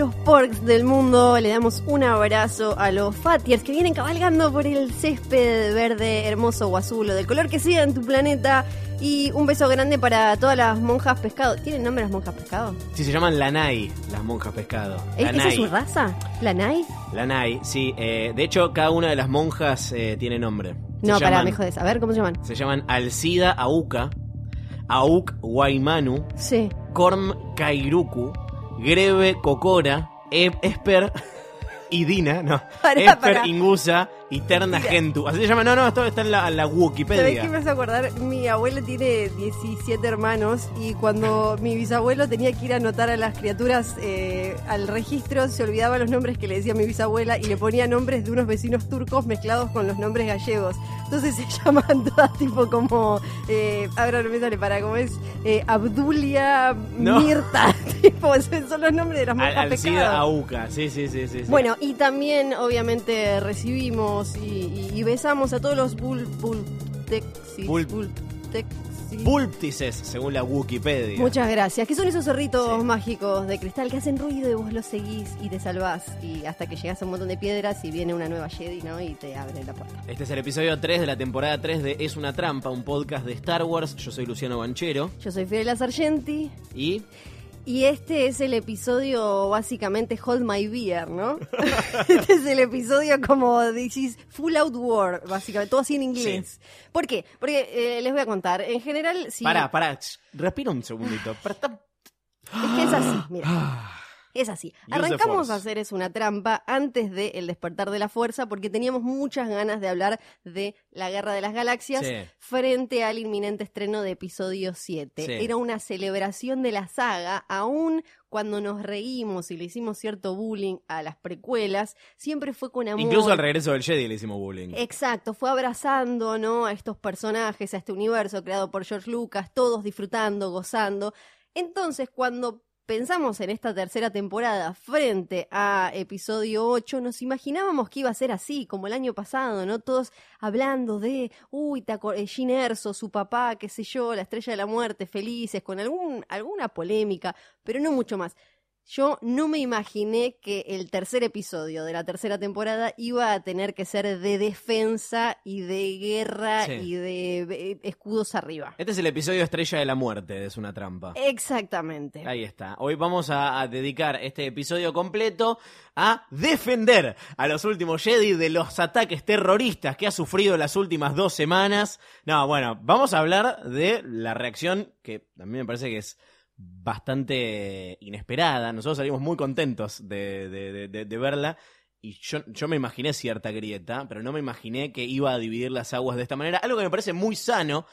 Los porks del mundo. Le damos un abrazo a los fatiers que vienen cabalgando por el césped verde, hermoso o azul o del color que sea en tu planeta. Y un beso grande para todas las monjas pescado. ¿Tienen nombre las monjas pescado? Sí, se llaman Lanai, las monjas pescado. ¿Es- ¿Esa Lanai. es su raza? ¿La Nai? Lanai, sí. eh, de hecho, cada una de las monjas eh, tiene nombre. Se No, para, llaman- me jodes. A ver, ¿cómo se llaman? Se llaman Alcida Auca, Auk Waimanu, Sí. Korm Kairuku, Greve Kokora, Eb- Esper y Dina, no. Pará, Esper pará. Ingusa y Terna Mira. Gentu. Así se llama, no, no, esto está en la, la ¿Sabés qué Wikipedia. me hace acordar? Mi abuela tiene 17 hermanos y cuando mi bisabuelo tenía que ir a anotar a las criaturas eh, al registro, se olvidaba los nombres que le decía mi bisabuela y le ponía nombres de unos vecinos turcos mezclados con los nombres gallegos. Entonces se llaman todas tipo como, eh, ahora no me sale para, como es eh, Abdulia No. Mirta, tipo, son los nombres de las monjas Al- Alcida. Auca, sí, sí, sí. sí. Bueno, y también obviamente recibimos y, y- y besamos a todos los bul, Bul- bultexis. Púlptices, según la Wikipedia. Muchas gracias. Que son esos zorritos Sí. mágicos de cristal que hacen ruido y vos los seguís y te salvás. Y hasta que llegas a un montón de piedras y viene una nueva Jedi, ¿no? Y te abre la puerta. Este es el episodio 3 de la temporada 3 de Es una trampa, un podcast de Star Wars. Yo soy Luciano Banchero Yo soy Fiorella Sargenti. y Y este es el episodio básicamente Hold My Beer, ¿no? este es el episodio como decís Full Out War, básicamente, todo así en inglés. ¿Por qué? Porque eh, les voy a contar, en general, si... Pará, pará, respira un segundito. Pará, Es que es así, mira. Es así. Arrancamos a hacer es una trampa antes de El despertar de la fuerza porque teníamos muchas ganas de hablar de la Guerra de las Galaxias Sí. frente al inminente estreno de episodio 7. Sí. Era una celebración de la saga, aún cuando nos reímos y le hicimos cierto bullying a las precuelas, siempre fue con amor. Incluso al regreso del Jedi le hicimos bullying. Exacto, fue abrazando, ¿no? A estos personajes, a este universo creado por George Lucas, todos disfrutando, gozando. Entonces, cuando pensamos en esta tercera temporada frente a episodio 8, nos imaginábamos que iba a ser así, como el año pasado, ¿no? Todos hablando de, uy, aco- eh, Erso, su papá, qué sé yo, la estrella de la muerte, felices, con algún, alguna polémica, pero no mucho más. Yo no me imaginé que el tercer episodio de la tercera temporada iba a tener que ser de defensa y de guerra Sí. y de eh, escudos arriba. Este es el episodio Estrella de la Muerte Es una trampa. Exactamente. Ahí está. Hoy vamos a, a dedicar este episodio completo a defender a los últimos Jedi de los ataques terroristas que ha sufrido las últimas dos semanas. No, bueno, vamos a hablar de la reacción que a mí me parece que es bastante inesperada. Nosotros salimos muy contentos de, de- verla. Y yo, yo me imaginé cierta grieta, pero no me imaginé que iba a dividir las aguas de esta manera. Algo que me parece muy sano,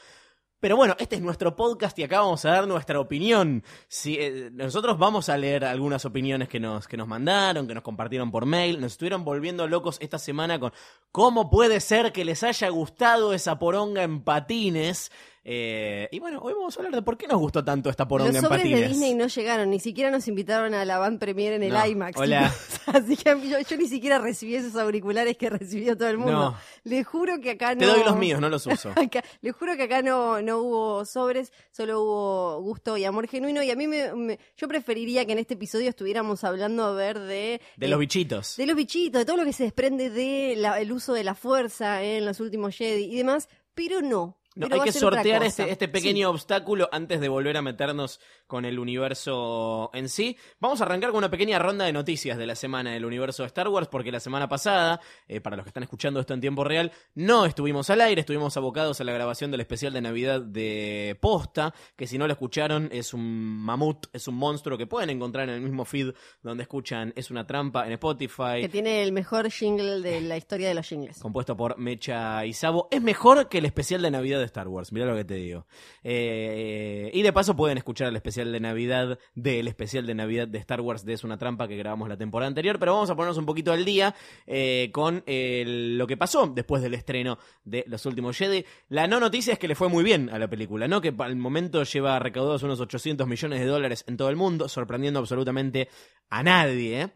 pero bueno, este es nuestro podcast y acá vamos a dar nuestra opinión. Si, eh, nosotros vamos a leer algunas opiniones que nos, que nos mandaron, que nos compartieron por mail. Nos estuvieron volviendo locos esta semana con cómo puede ser que les haya gustado esa poronga en patines. Eh, y bueno, hoy vamos a hablar de por qué nos gustó tanto esta poronga Los en sobres patines. de Disney no llegaron, ni siquiera nos invitaron a la band premiere en el No, IMAX. hola. Así que yo, yo ni siquiera recibí esos auriculares que recibió todo el mundo. No. Le juro que acá no. Te doy los míos, no los uso. Acá- le juro que acá no, no hubo sobres, solo hubo gusto y amor genuino. Y a mí me, me- yo preferiría que en este episodio estuviéramos hablando a ver de. De eh, los bichitos. de los bichitos, de todo lo que se desprende del uso de la fuerza en los últimos Jedi y demás, pero no. No, pero hay que sortear este, este pequeño obstáculo antes de volver a meternos con el universo en sí. Vamos a arrancar con una pequeña ronda de noticias de la semana del universo de Star Wars, porque la semana pasada, eh, para los que están escuchando esto en tiempo real, no estuvimos al aire, estuvimos abocados a la grabación del especial de Navidad de Posta, que si no lo escucharon es un mamut, es un monstruo que pueden encontrar en el mismo feed donde escuchan Es una trampa en Spotify. Que tiene el mejor jingle de la historia de los jingles. compuesto por Mecha y Sabo, es mejor que el especial de Navidad de Star Wars, mirá lo que te digo. Eh, y de paso pueden escuchar el especial de Navidad del especial de Navidad de Star Wars de Es una trampa que grabamos la temporada anterior, pero vamos a ponernos un poquito al día eh, con lo que pasó después del estreno de Los Últimos Jedi. La no noticia es que le fue muy bien a la película, ¿no? Que al momento lleva recaudados unos 800 millones de dólares en todo el mundo, sorprendiendo absolutamente a nadie, ¿eh?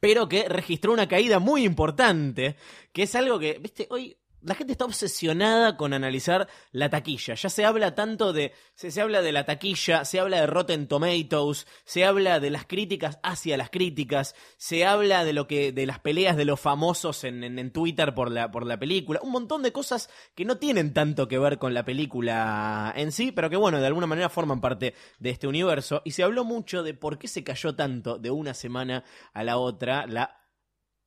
pero que registró una caída muy importante, que es algo que, viste, hoy la gente está obsesionada con analizar la taquilla. Ya se habla tanto de, se, se habla de la taquilla, se habla de Rotten Tomatoes, se habla de las críticas hacia las críticas, se habla de lo que, de las peleas de los famosos en, en- en Twitter por la, por la película, un montón de cosas que no tienen tanto que ver con la película en sí, pero que bueno, de alguna manera forman parte de este universo. Y se habló mucho de por qué se cayó tanto de una semana a la otra la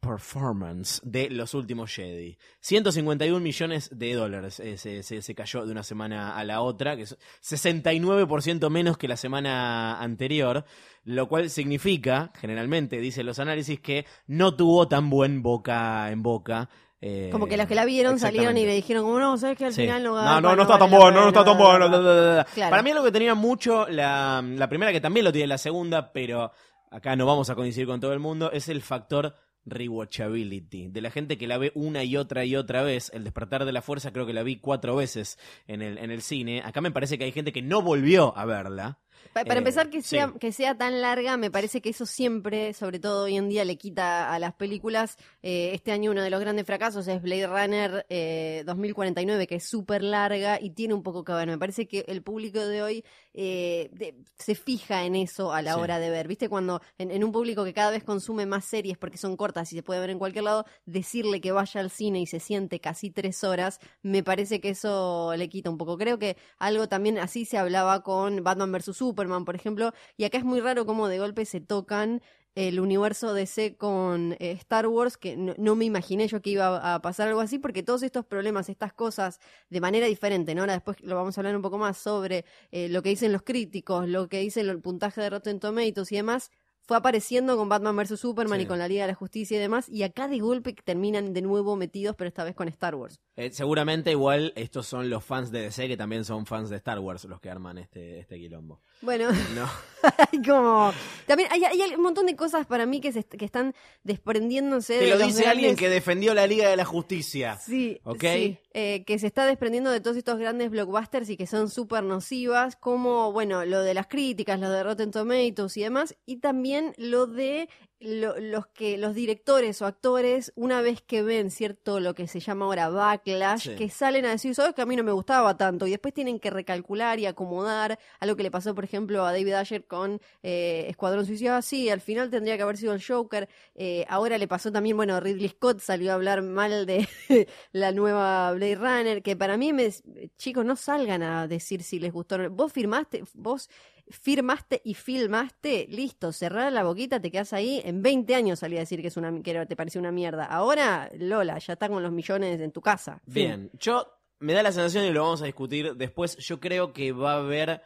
performance de los últimos Jedi. 151 millones de dólares eh, se, se- se cayó de una semana a la otra, que es 69% menos que la semana anterior, lo cual significa, generalmente, dicen los análisis, que no tuvo tan buen boca en boca. eh, Como que los que la vieron salieron y le dijeron, como no, sabes que al Sí. final no No, no, garpa, no está tan bueno, no está tan bueno. bla". bla, bla, bla. Claro. Para mí es lo que tenía mucho, la, la primera que también lo tiene la segunda, pero acá no vamos a coincidir con todo el mundo, es el factor rewatchability. De la gente que la ve una y otra y otra vez. El despertar de la fuerza creo que la vi cuatro veces en el, en el cine. Acá me parece que hay gente que no volvió a verla. Pa- Para Eh, empezar, que sí. sea, que sea tan larga, me parece que eso siempre, sobre todo hoy en día, le quita a las películas. Eh, este año uno de los grandes fracasos es Blade Runner eh, 2049, que es súper larga y tiene un poco que ver. Me parece que el público de hoy eh, de- se fija en eso a la Sí. hora de ver. ¿Viste? Cuando en, en un público que cada vez consume más series porque son cortas y se puede ver en cualquier lado, decirle que vaya al cine y se siente casi tres horas, me parece que eso le quita un poco. Creo que algo también así se hablaba con Batman vs. Superman, por ejemplo, y acá es muy raro cómo de golpe se tocan el universo DC con eh, Star Wars, que no, no me imaginé yo que iba a pasar algo así, porque todos estos problemas, estas cosas, de manera diferente, ¿no? Ahora después lo vamos a hablar un poco más sobre eh, lo que dicen los críticos, lo que dice el puntaje de Rotten Tomatoes y demás, fue apareciendo con Batman vs. Superman Sí. y con la Liga de la Justicia y demás, y acá de golpe terminan de nuevo metidos, pero esta vez con Star Wars. Eh, seguramente igual estos son los fans de DC que también son fans de Star Wars los que arman este, este quilombo. Bueno, No. hay como... También hay, hay un montón de cosas para mí que, se, que están desprendiéndose Te de lo los dice alguien que defendió la Liga de la Justicia. Sí, ¿Ok? sí, eh, que se está desprendiendo de todos estos grandes blockbusters y que son súper nocivas, como, bueno, lo de las críticas, lo de Rotten Tomatoes y demás, y también lo de lo- los que los directores o actores, una vez que ven cierto lo que se llama ahora backlash, Sí. que salen a decir, sabes que a mí no me gustaba tanto, y después tienen que recalcular y acomodar, algo que le pasó, por ejemplo, a David Ayer con eh, Escuadrón Suicida, ah, sí, al final tendría que haber sido el Joker, eh, ahora le pasó también, bueno, Ridley Scott salió a hablar mal de la nueva Blade Runner, que para mí, me, chicos, no salgan a decir si les gustó. Vos firmaste, vos firmaste y filmaste, listo, cerrar la boquita, te quedas ahí. En 20 años salí a decir que, es una, que te pareció una mierda. Ahora, Lola, ya está con los millones en tu casa. Fin. Bien, yo me da la sensación y lo vamos a discutir después. Yo creo que va a haber,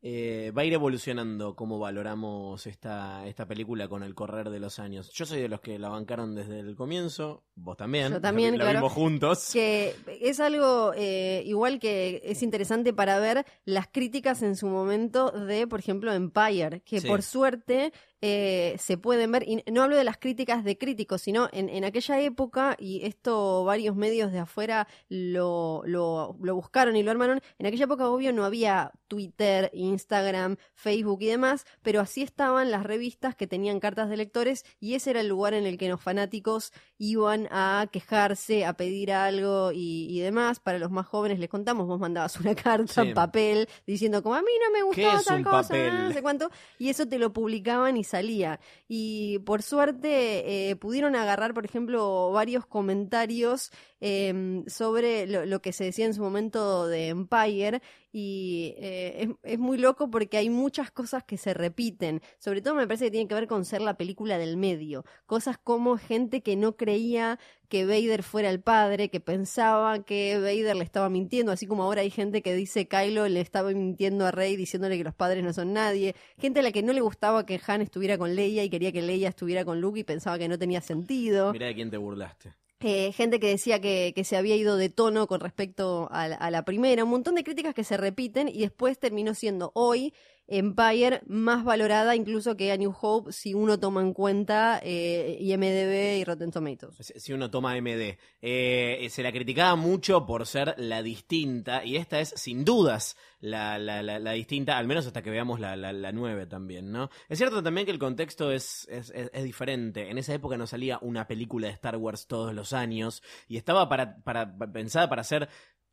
eh, va a ir evolucionando cómo valoramos esta, esta película con el correr de los años. Yo soy de los que la bancaron desde el comienzo, vos también. Yo también, la, la claro. vimos juntos. que es algo eh, igual que es interesante para ver las críticas en su momento de, por ejemplo, Empire, que Sí. por suerte eh, se pueden ver, y no hablo de las críticas de críticos, sino en, en aquella época, y esto varios medios de afuera lo, lo, lo buscaron y lo armaron, en aquella época obvio no había Twitter, Instagram, Facebook y demás, pero así estaban las revistas que tenían cartas de lectores y ese era el lugar en el que los fanáticos iban a quejarse, a pedir algo y, y demás. Para los más jóvenes les contamos, vos mandabas una carta Sí. en papel diciendo como a mí no me ¿Qué gustó es tal cosa, papel? no sé cuánto, y eso te lo publicaban y salía. Y por suerte eh, pudieron agarrar, por ejemplo, varios comentarios eh, sobre lo que se decía en su momento de Empire y eh, es, es muy loco porque hay muchas cosas que se repiten, sobre todo me parece que tiene que ver con ser la película del medio, cosas como gente que no creía que Vader fuera el padre, que pensaba que Vader le estaba mintiendo, así como ahora hay gente que dice Kylo le estaba mintiendo a Rey diciéndole que los padres no son nadie, gente a la que no le gustaba que Han estuviera con Leia y quería que Leia estuviera con Luke y pensaba que no tenía sentido. Mirá de quién te burlaste. Eh, gente que decía que, que se había ido de tono con respecto a a la primera, un montón de críticas que se repiten y después terminó siendo hoy Empire más valorada incluso que A New Hope si uno toma en cuenta eh, IMDB y Rotten Tomatoes. Si uno toma MD. Eh, se la criticaba mucho por ser la distinta, y esta es sin dudas la, la, distinta, al menos hasta que veamos la, la, la 9 también, ¿no? Es cierto también que el contexto es, es, diferente. En esa época no salía una película de Star Wars todos los años, y estaba para, para, pensada para hacer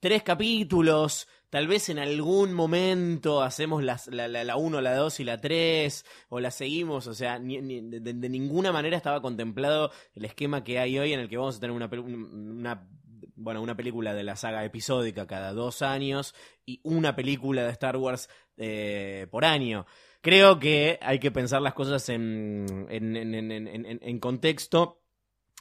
tres capítulos. Tal vez en algún momento hacemos la, la, la 1, la 2 y la 3, o la seguimos, o sea, de, ninguna manera estaba contemplado el esquema que hay hoy en el que vamos a tener una, bueno, una película de la saga episódica cada dos años y una película de Star Wars eh, por año. Creo que hay que pensar las cosas en, en- en- en contexto.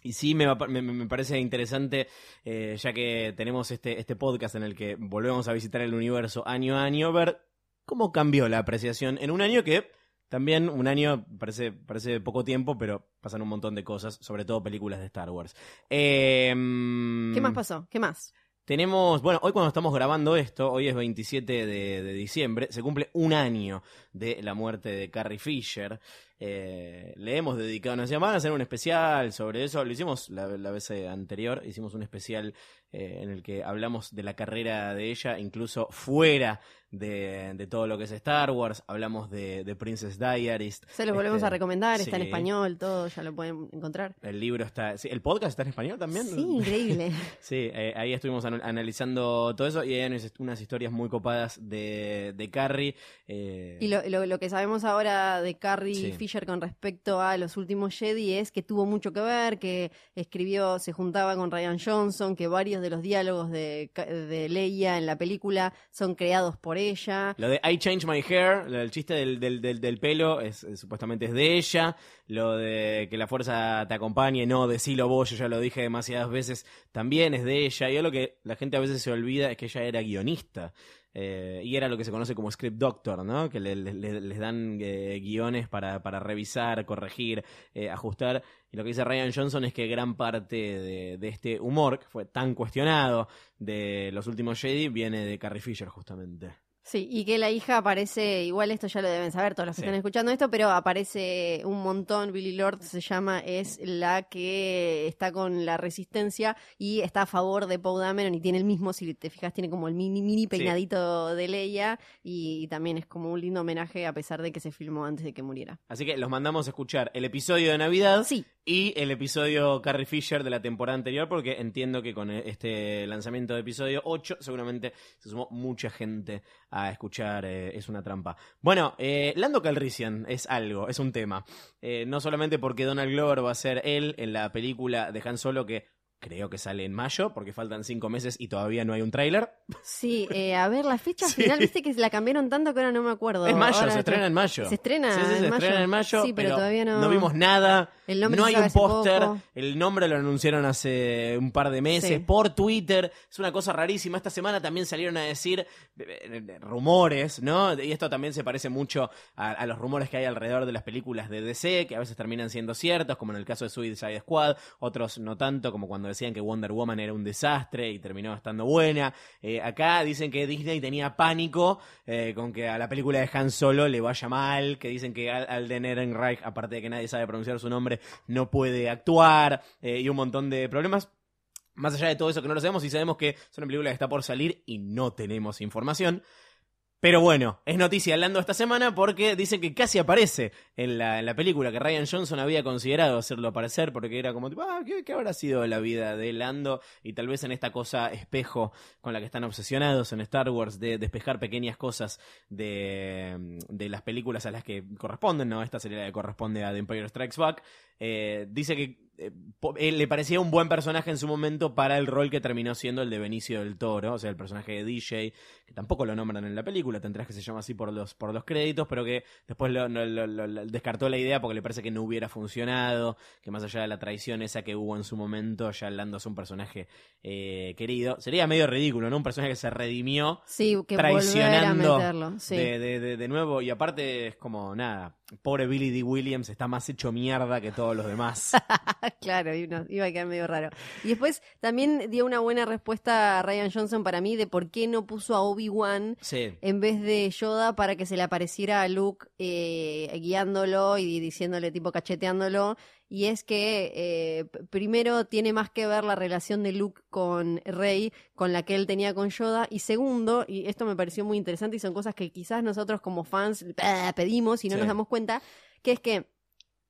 Y sí, me, me, me parece interesante, eh, ya que tenemos este, este podcast en el que volvemos a visitar el universo año a año, ver cómo cambió la apreciación en un año que también un año parece, parece poco tiempo, pero pasan un montón de cosas, sobre todo películas de Star Wars. Eh, ¿Qué más pasó? ¿Qué más? tenemos, bueno, hoy cuando estamos grabando esto, hoy es 27 de, de diciembre, se cumple un año de la muerte de Carrie Fisher. Eh, le hemos dedicado una semana a hacer un especial sobre eso. Lo hicimos la, la vez eh, anterior, hicimos un especial eh, en el que hablamos de la carrera de ella, incluso fuera de, de todo lo que es Star Wars. Hablamos de, de Princess Diaries. Se los volvemos Este, a recomendar, está en español, todo, ya lo pueden encontrar. El libro está. sí, ¿El podcast está en español también? Sí, increíble. Sí, eh, ahí estuvimos an- analizando todo eso y hay unas, historias muy copadas de, de Carrie. Y lo, lo- lo que sabemos ahora de Carrie Sí. Fisher con respecto a los últimos Jedi es que tuvo mucho que ver, que escribió, se juntaba con Ryan Johnson, que varios de los diálogos de, Leia en la película son creados por ella. Lo de I change my hair, del chiste del, del, del, pelo, es- supuestamente es de ella. Lo de que la fuerza te acompañe, no, decilo vos, yo ya lo dije demasiadas veces, también es de ella. Y lo que la gente a veces se olvida es que ella era guionista. Eh, y era lo que se conoce como script doctor, ¿no? Que le- le- le- les dan eh, guiones para, para revisar, corregir, eh, ajustar. Y lo que dice Ryan Johnson es que gran parte de, de este humor, que fue tan cuestionado de los últimos Jedi, viene de Carrie Fisher, justamente. Sí, y que la hija aparece, igual esto ya lo deben saber todos los que Sí. están escuchando esto, pero aparece un montón, Billy Lord se llama, es la que está con la resistencia y está a favor de Poe Dameron y tiene el mismo, si te fijas, tiene como el mini, mini peinadito de Leia y, también es como un lindo homenaje a pesar de que se filmó antes de que muriera. Así que los mandamos a escuchar el episodio de Navidad Sí, y el episodio Carrie Fisher de la temporada anterior, porque entiendo que con este lanzamiento de episodio 8 seguramente se sumó mucha gente a escuchar eh, Es una trampa. Bueno, eh, Lando Calrissian es algo, es un tema. Eh, no solamente porque Donald Glover va a ser él en la película de Han Solo que creo que sale en mayo, porque faltan cinco meses y todavía no hay un tráiler. sí, eh, a ver, la fecha Sí. final, viste que la cambiaron tanto que ahora no me acuerdo. Es mayo, Ahora se estrena en mayo. Se estrena Sí, sí, se en mayo. estrena en mayo. Sí, pero, todavía no. vimos nada. El nombre no hay un póster. El nombre lo anunciaron hace un par de meses por Twitter. Es una cosa rarísima. Esta semana también salieron a decir eh, eh, rumores, ¿no? Y esto también se parece mucho a, a los rumores que hay alrededor de las películas de DC, que a veces terminan siendo ciertos, como en el caso de Suicide Squad, otros no tanto, como cuando decían que Wonder Woman era un desastre y terminó estando buena. Eh, acá dicen que Disney tenía pánico eh, con que a la película de Han Solo le vaya mal, que dicen que Al- Alden Ehrenreich, aparte de que nadie sabe pronunciar su nombre, no puede actuar eh, y un montón de problemas. Más allá de todo eso que no lo sabemos y sabemos que es una película que está por salir y no tenemos información. Pero bueno, es noticia hablando esta semana porque dicen que casi aparece en la, película que Ryan Johnson había considerado hacerlo aparecer porque era como tipo, ah, ¿qué, habrá sido la vida de Lando? Y tal vez en esta cosa espejo con la que están obsesionados en Star Wars de despejar pequeñas cosas de, de las películas a las que corresponden, ¿no? Esta sería la que corresponde a The Empire Strikes Back. Eh, dice que eh, eh, le parecía un buen personaje en su momento para el rol que terminó siendo el de Benicio del Toro, o sea, el personaje de DJ, que tampoco lo nombran en la película, tendrás que se llama así por los, por los créditos, pero que después lo, descartó la idea porque le parece que no hubiera funcionado, que más allá de la traición esa que hubo en su momento, ya Lando es un personaje eh, querido. Sería medio ridículo, ¿no? Un personaje que se redimió Sí, que a traicionando meterlo. Sí. de, de- de- de nuevo y aparte es como nada pobre Billy D. Williams está más hecho mierda que todos los demás claro, y no- iba a quedar medio raro. Y después también dio una buena respuesta a Ryan Johnson para mí de por qué no puso a Obi-Wan sí en vez de Yoda para que se le apareciera a Luke eh, guiándolo y diciéndole, tipo cacheteándolo. Y es que eh, primero tiene más que ver la relación de Luke con Rey, con la que él tenía con Yoda. Y segundo, y esto me pareció muy interesante y son cosas que quizás nosotros como fans eh, pedimos y no Sí. nos damos cuenta, que es que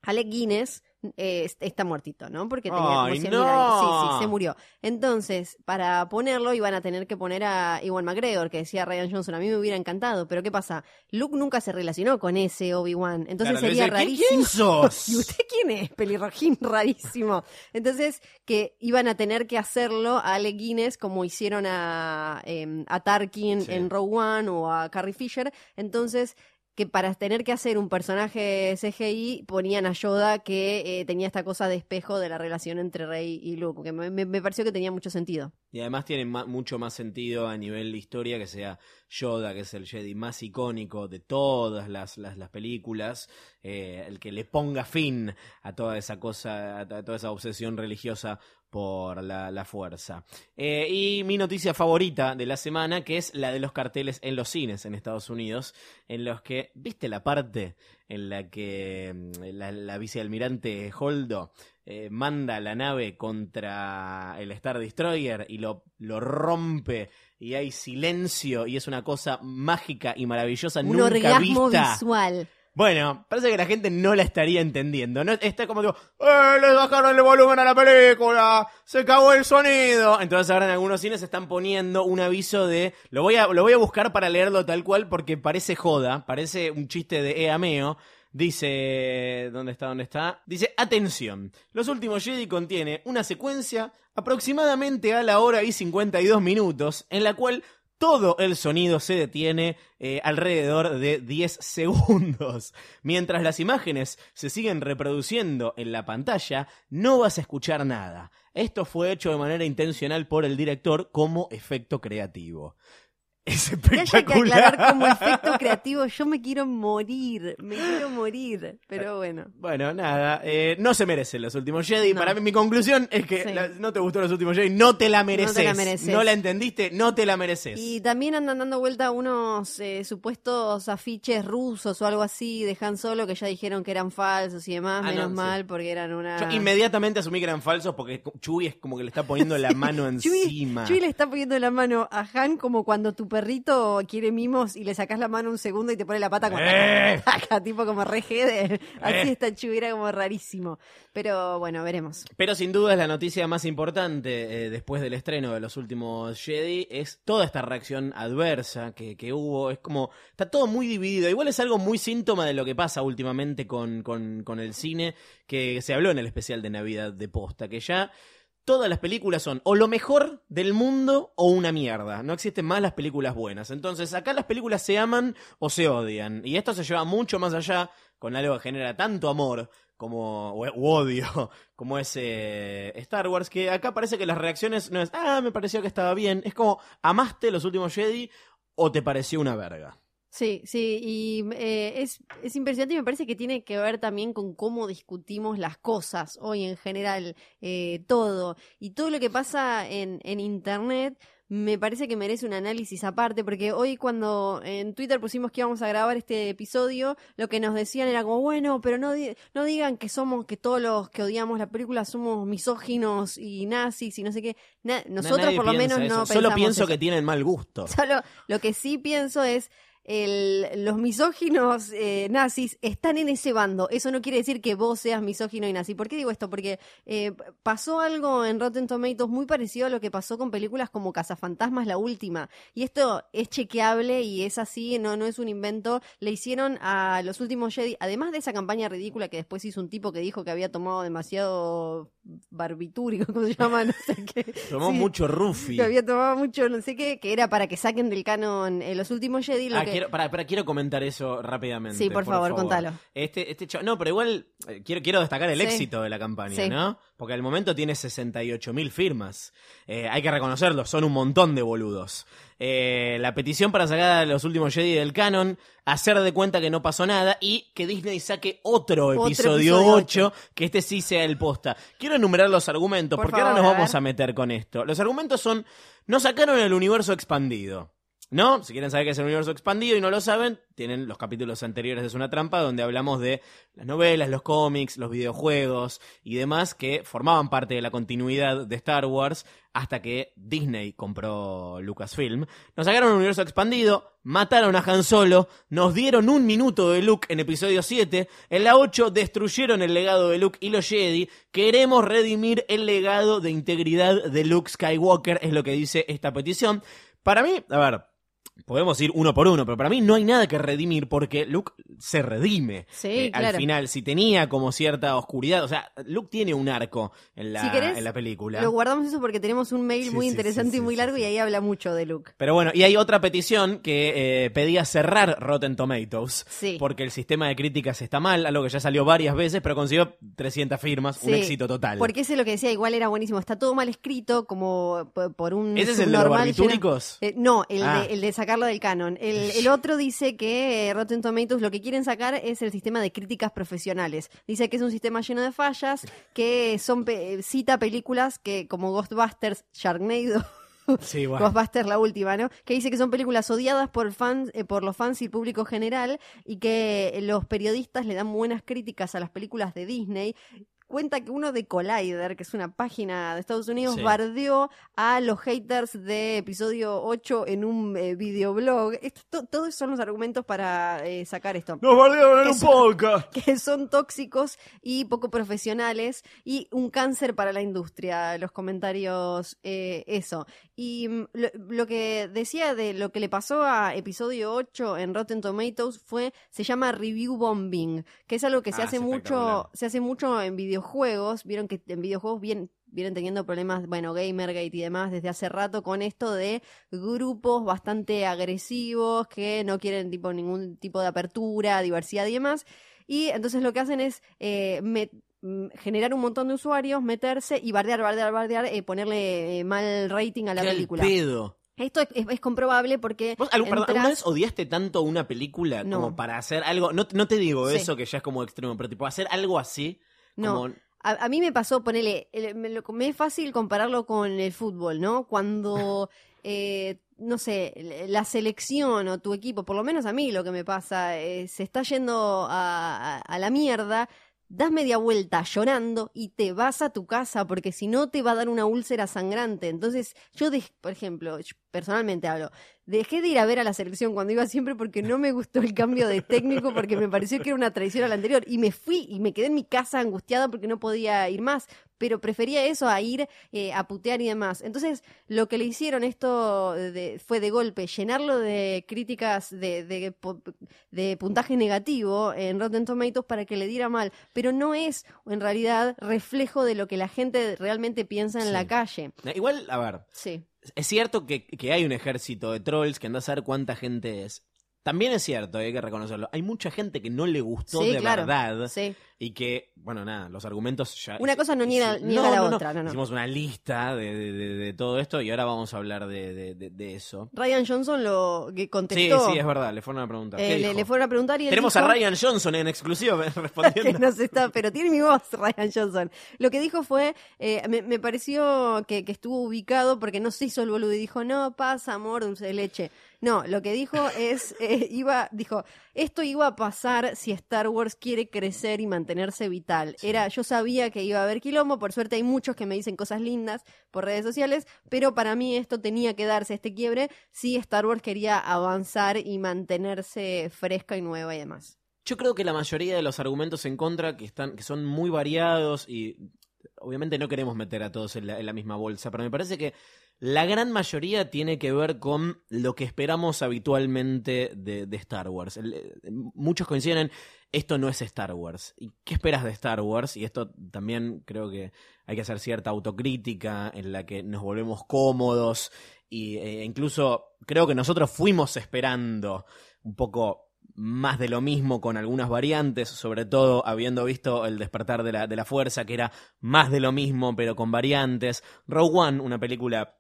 Alec Guinness eh, est- está muertito, ¿no? Porque tenía como ¡Ay, 100.000 no! años. Sí, sí, se murió. Entonces, para ponerlo iban a tener que poner a Iwan McGregor, que decía Ryan Johnson. A mí me hubiera encantado, pero ¿qué pasa? Luke nunca se relacionó con ese Obi-Wan. Entonces Claro, sería dice, "¿Qui- rarísimo. ¿quién sos? ¿Y usted quién es? Pelirrojín rarísimo. Entonces, que iban a tener que hacerlo a Alec Guinness como hicieron a, a Tarkin Sí. en Rogue One o a Carrie Fisher. Entonces, que para tener que hacer un personaje CGI ponían a Yoda que eh, tenía esta cosa de espejo de la relación entre Rey y Luke, que me, pareció que tenía mucho sentido. y además tiene mucho más sentido a nivel de historia que sea Yoda que es el Jedi más icónico de todas las películas eh, el que le ponga fin a toda esa cosa a toda esa obsesión religiosa por la, la fuerza. Eh, y mi noticia favorita de la semana, que es la de los carteles en los cines en Estados Unidos, en los que, ¿viste la parte en la que mm, la, la vicealmirante Holdo eh, manda la nave contra el Star Destroyer y lo, lo rompe y hay silencio y es una cosa mágica y maravillosa Un nunca orgasmo vista? visual. Bueno, parece que la gente no la estaría entendiendo. ¿no? Está como digo, ¡eh! Le bajaron el volumen a la película, se cagó el sonido. Entonces ahora en algunos cines están poniendo un aviso de. Lo voy a, lo voy a buscar para leerlo tal cual porque parece joda, parece un chiste de Eameo. Dice. ¿Dónde está? ¿Dónde está? Dice: Atención. Los últimos Jedi contiene una secuencia aproximadamente a la hora y 52 minutos en la cual todo el sonido se detiene eh, alrededor de 10 segundos. Mientras las imágenes se siguen reproduciendo en la pantalla, no vas a escuchar nada. Esto fue hecho de manera intencional por el director como efecto creativo. Es Que haya que espectacular. aclarar como efecto creativo, yo me quiero morir, me quiero morir, pero bueno. Bueno, nada, eh, no se merecen los últimos Jedi. No. Para mí, mi conclusión es que Sí. la- no te gustó los últimos Jedi, no te la mereces. la mereces. No la entendiste, no te la mereces. Y también andan dando vuelta unos eh, supuestos afiches rusos o algo así de Han Solo que ya dijeron que eran falsos y demás, Ah, menos no, sí. mal, porque eran una... Yo inmediatamente asumí que eran falsos porque Chewie es como que le está poniendo la mano Chewie- encima. Chewie le está poniendo la mano a Han como cuando tu perrito quiere mimos y le sacas la mano un segugundo y te pone la pata como ¡Eh! taca, tipo como re jede. Así ¡Eh! está Chewie, era como rarísimo. Pero bueno, veremos. Pero sin duda es la noticia más importante eh, después del estreno de los últimos Jedi es toda esta reacción adversa que, que hubo. Es como, está todo muy dividido. Igual es algo muy síntoma de lo que pasa últimamente con, con, con el cine, que se habló en el especial de Navidad de Posta, que ya todas las películas son o lo mejor del mundo o una mierda. No existen más las películas buenas. Entonces acá las películas se aman o se odian. Y esto se lleva mucho más allá con algo que genera tanto amor como o- odio como es eh, Star Wars que acá parece que las reacciones no es ah me pareció que estaba bien es como amaste los últimos Jedi o te pareció una verga Sí, sí, y eh, es, es impresionante y me parece que tiene que ver también con cómo discutimos las cosas hoy en general, eh, todo. Y todo lo que pasa en, en Internet me parece que merece un análisis aparte, porque hoy cuando en Twitter pusimos que íbamos a grabar este episodio, lo que nos decían era como, bueno, pero no, di- no digan que somos, que todos los que odiamos la película somos misóginos y nazis y no sé qué. Na- nosotros por lo menos eso. no Solo pensamos pienso eso. que tienen mal gusto. Solo lo que sí pienso es el, los misóginos eh, nazis están en ese bando. Eso no quiere decir que vos seas misógino y nazi. ¿Por qué digo esto? Porque eh, pasó algo en Rotten Tomatoes muy parecido a lo que pasó con películas como Cazafantasmas, la última. Y esto es chequeable y es así, no, no es un invento. Le hicieron a los últimos Jedi, además de esa campaña ridícula que después hizo un tipo que dijo que había tomado demasiado barbitúrico, ¿cómo se llama? No sé qué. Tomó Sí. mucho Rufi. Que había tomado mucho, no sé qué, que era para que saquen del canon eh, los últimos Jedi. Lo Ah, que... quiero, pará, quiero comentar eso rápidamente. Sí, por favor, contalo. Este, este no, pero igual eh, quiero, quiero destacar el Sí. éxito de la campaña, Sí. ¿no? Porque al momento tiene 68.000 firmas. Eh, hay que reconocerlo, son un montón de boludos. Eh, la petición para sacar a los últimos Jedi del canon, hacer de cuenta que no pasó nada y que Disney saque otro Otro episodio, episodio 8, que este sí sea el posta. Quiero enumerar los argumentos, Por porque ahora nos vamos a meter con esto. Los argumentos son, no sacaron el universo expandido. ¿No? Si quieren saber qué es el universo expandido y no lo saben, tienen los capítulos anteriores de Es una trampa donde hablamos de las novelas, los cómics, los videojuegos y demás que formaban parte de la continuidad de Star Wars hasta que Disney compró Lucasfilm. Nos sacaron un universo expandido, mataron a Han Solo, nos dieron un minuto de Luke en episodio 7, en la 8 destruyeron el legado de Luke y los Jedi, queremos redimir el legado de integridad de Luke Skywalker, es lo que dice esta petición. Para mí, a ver, podemos ir uno por uno, pero para mí no hay nada que redimir porque Luke se redime. Sí, Eh, Al claro. final, si tenía como cierta oscuridad, o sea, Luke tiene un arco en la, Si querés, en la película. Lo guardamos eso porque tenemos un mail Sí, muy sí, interesante y muy largo y ahí habla mucho de Luke. Pero bueno, y hay otra petición que eh, pedía cerrar Rotten Tomatoes. Sí. Porque el sistema de críticas está mal, algo que ya salió varias veces, pero consiguió 300 firmas, un éxito total. Porque ese es lo que decía, igual era buenísimo. Está todo mal escrito, como por un. ¿Ese es el de los barbitúricos? Eh, no, el, Ah. de, el de sacarlo del canon. El, el otro dice que eh, Rotten Tomatoes lo que quieren sacar es el sistema de críticas profesionales. Dice que es un sistema lleno de fallas, que son pe- cita películas que como Ghostbusters, Sharknado. Sí, bueno. Ghostbusters la última, ¿no? Que dice que son películas odiadas por fans, eh, por los fans y el público general y que los periodistas le dan buenas críticas a las películas de Disney. Cuenta que uno de Collider, que es una página de Estados Unidos, Sí. bardeó a los haters de episodio 8 en un eh, videoblog. Esto, to- todos son los argumentos para eh, sacar esto ¡Nos bardearon en un podcast! que son tóxicos y poco profesionales y un cáncer para la industria, los comentarios, eh, eso. Y mm, lo, lo que decía de lo que le pasó a episodio 8 en Rotten Tomatoes fue, se llama review bombing, que es algo que se Ah, hace mucho, se hace mucho en videojuegos, vieron que en videojuegos bien vienen teniendo problemas, bueno, Gamergate y demás desde hace rato con esto de grupos bastante agresivos que no quieren tipo ningún tipo de apertura, diversidad y demás. Y entonces lo que hacen es eh, me- generar un montón de usuarios, meterse y bardear, bardear, bardear, eh, ponerle eh, mal rating a la ¡Qué al película. pedo! Esto es, es- es comprobable porque ¿Vos perdón, ¿Alguna vez odiaste tanto una película No. como para hacer algo? No, no te digo Sí. eso que ya es como extremo, pero tipo hacer algo así. No. como- A, a mí me pasó, ponele, el- me, me es fácil compararlo con el fútbol, ¿no? Cuando, eh, no sé, la selección o tu equipo, por lo menos a mí lo que me pasa, eh, se está yendo a, a- a la mierda, das media vuelta llorando y te vas a tu casa porque si no te va a dar una úlcera sangrante. Entonces, yo, por ejemplo, yo personalmente hablo, dejé de ir a ver a la selección cuando iba siempre porque no me gustó el cambio de técnico porque me pareció que era una traición a la anterior y me fui y me quedé en mi casa angustiada porque no podía ir más, pero prefería eso a ir eh, a putear y demás. Entonces, lo que le hicieron esto de- fue de golpe llenarlo de críticas de, de, puntaje negativo en Rotten Tomatoes para que le diera mal, pero no es en realidad reflejo de lo que la gente realmente piensa en Sí. la calle. Igual, a ver, Sí. Es cierto que, que hay un ejército de trolls que anda a saber cuánta gente es. También es cierto, hay que reconocerlo. Hay mucha gente que no le gustó Sí, de claro. verdad Sí. y que, bueno, nada, los argumentos ya. Una cosa no niega- Sí, niega la otra, no, no. Hicimos una lista de, de- de- de todo esto y ahora vamos a hablar de, eso. Ryan Johnson lo que Sí, contestó. sí, es verdad, le fueron a preguntar. eh, ¿Qué le, le fueron a preguntar y él Tenemos dijo- a Ryan Johnson en exclusiva que respondiendo. se está, pero tiene mi voz, Ryan Johnson. Lo que dijo fue, eh, me, me pareció que, que estuvo ubicado porque no se hizo el boludo y dijo, no, pasa, amor, dulce de leche. No, lo que dijo es, eh, iba, dijo, esto iba a pasar si Star Wars quiere crecer y mantenerse vital. Era, yo sabía que iba a haber quilombo, por suerte hay muchos que me dicen cosas lindas por redes sociales, pero para mí esto tenía que darse, este quiebre, si Star Wars quería avanzar y mantenerse fresca y nueva y demás. Yo creo que la mayoría de los argumentos en contra que están, que son muy variados y obviamente no queremos meter a todos en la, en la misma bolsa, pero me parece que la gran mayoría tiene que ver con lo que esperamos habitualmente de, Star Wars. Eh, muchos coinciden en esto no es Star Wars. ¿Y qué esperas de Star Wars? Y esto también creo que hay que hacer cierta autocrítica en la que nos volvemos cómodos y eh, incluso creo que nosotros fuimos esperando un poco más de lo mismo con algunas variantes, sobre todo habiendo visto el despertar de la, de la fuerza, que era más de lo mismo, pero con variantes. Rogue One, una película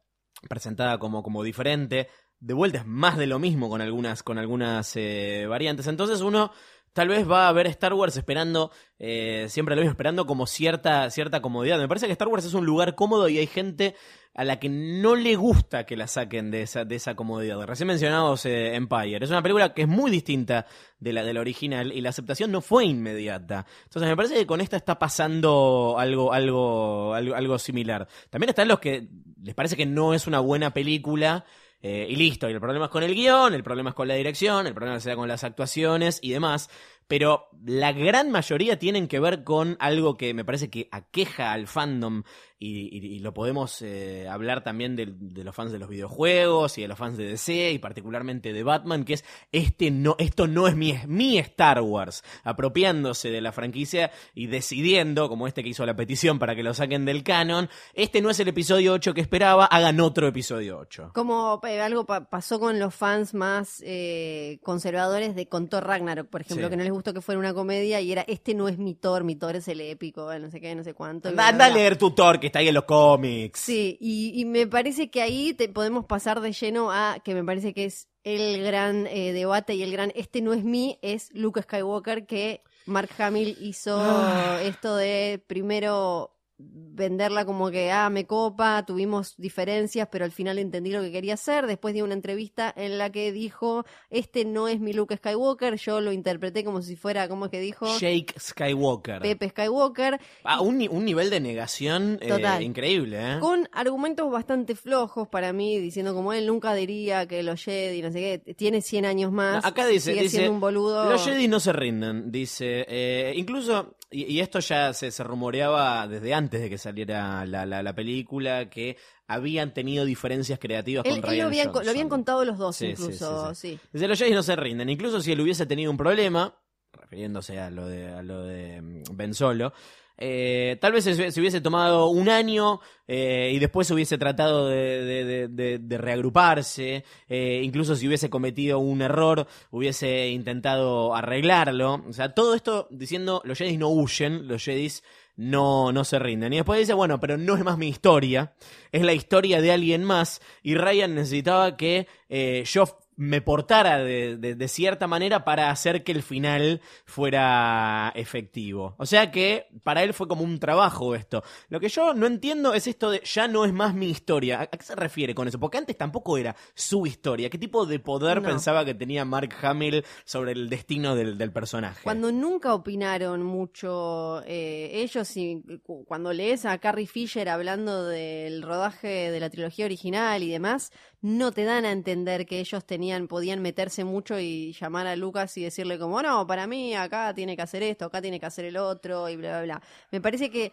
presentada como, como diferente, de vuelta es más de lo mismo con algunas, con algunas eh, variantes. Entonces uno tal vez va a ver Star Wars esperando, eh, siempre lo mismo, esperando como cierta, cierta comodidad. Me parece que Star Wars es un lugar cómodo y hay gente a la que no le gusta que la saquen de esa, de esa comodidad. Recién mencionados eh, Empire. Es una película que es muy distinta de la, de la original y la aceptación no fue inmediata. Entonces me parece que con esta está pasando algo, algo, algo, algo similar. También están los que les parece que no es una buena película. Eh, y listo, y el problema es con el guion, el problema es con la dirección, el problema será con las actuaciones y demás. Pero la gran mayoría tienen que ver con algo que me parece que aqueja al fandom y, y- y lo podemos eh, hablar también de, de los fans de los videojuegos y de los fans de DC y particularmente de Batman, que es este no, esto no es mi, es mi Star Wars, apropiándose de la franquicia y decidiendo, como este que hizo la petición para que lo saquen del canon, este no es el episodio 8 que esperaba, hagan otro episodio 8. Como eh, algo pa- pasó con los fans más eh, conservadores de con Thor Ragnarok, por ejemplo, Sí. que no les gustó que fuera una comedia y era este no es mi Thor, mi Thor es el épico, eh, no sé qué, no sé cuánto. Anda, a leer tu Thor que está ahí en los cómics. Sí, y, y me parece que ahí te podemos pasar de lleno a que me parece que es el gran eh, debate y el gran este no es mí, es Luke Skywalker que Mark Hamill hizo Ah. esto de primero venderla como que, ah, me copa, tuvimos diferencias, pero al final entendí lo que quería hacer. Después dio una entrevista en la que dijo, este no es mi Luke Skywalker, yo lo interpreté como si fuera, ¿cómo es que dijo? Jake Skywalker. Pepe Skywalker. Ah, un, ni- un nivel de negación eh, increíble, ¿eh? Con argumentos bastante flojos para mí, diciendo como él nunca diría que los Jedi, no sé qué, tiene 100 años más. Acá dice, sigue dice, siendo un boludo. los Jedi no se rinden, dice, eh, incluso, y, y esto ya se, se rumoreaba desde antes de que saliera la, la- la película, que habían tenido diferencias creativas Él- con él Ryan lo, habían, lo contado los dos Sí, incluso, sí, sí. Dice, los Jedi no se rinden, incluso si él hubiese tenido un problema, refiriéndose a lo de, a lo de mm, Ben Solo, eh, tal vez se, se hubiese tomado un año eh, y después hubiese tratado de reagruparse, eh, incluso si hubiese cometido un error, hubiese intentado arreglarlo. O sea, todo esto diciendo, los Jedi no huyen, los Jedi no, no se rinden. Y después dice, bueno, pero no es más mi historia, es la historia de alguien más. Y Ryan necesitaba que eh, yo me portara de, de- de cierta manera para hacer que el final fuera efectivo. O sea que para él fue como un trabajo esto. Lo que yo no entiendo es esto de ya no es más mi historia. ¿A qué se refiere con eso? Porque antes tampoco era su historia. ¿Qué tipo de poder No. pensaba que tenía Mark Hamill sobre el destino del, del personaje? Cuando nunca opinaron mucho eh, ellos y cu- cuando lees a Carrie Fisher hablando del rodaje de la trilogía original y demás, no te dan a entender que ellos tenían, podían meterse mucho y llamar a Lucas y decirle como, no, para mí acá tiene que hacer esto, acá tiene que hacer el otro y bla, bla, bla. Me parece que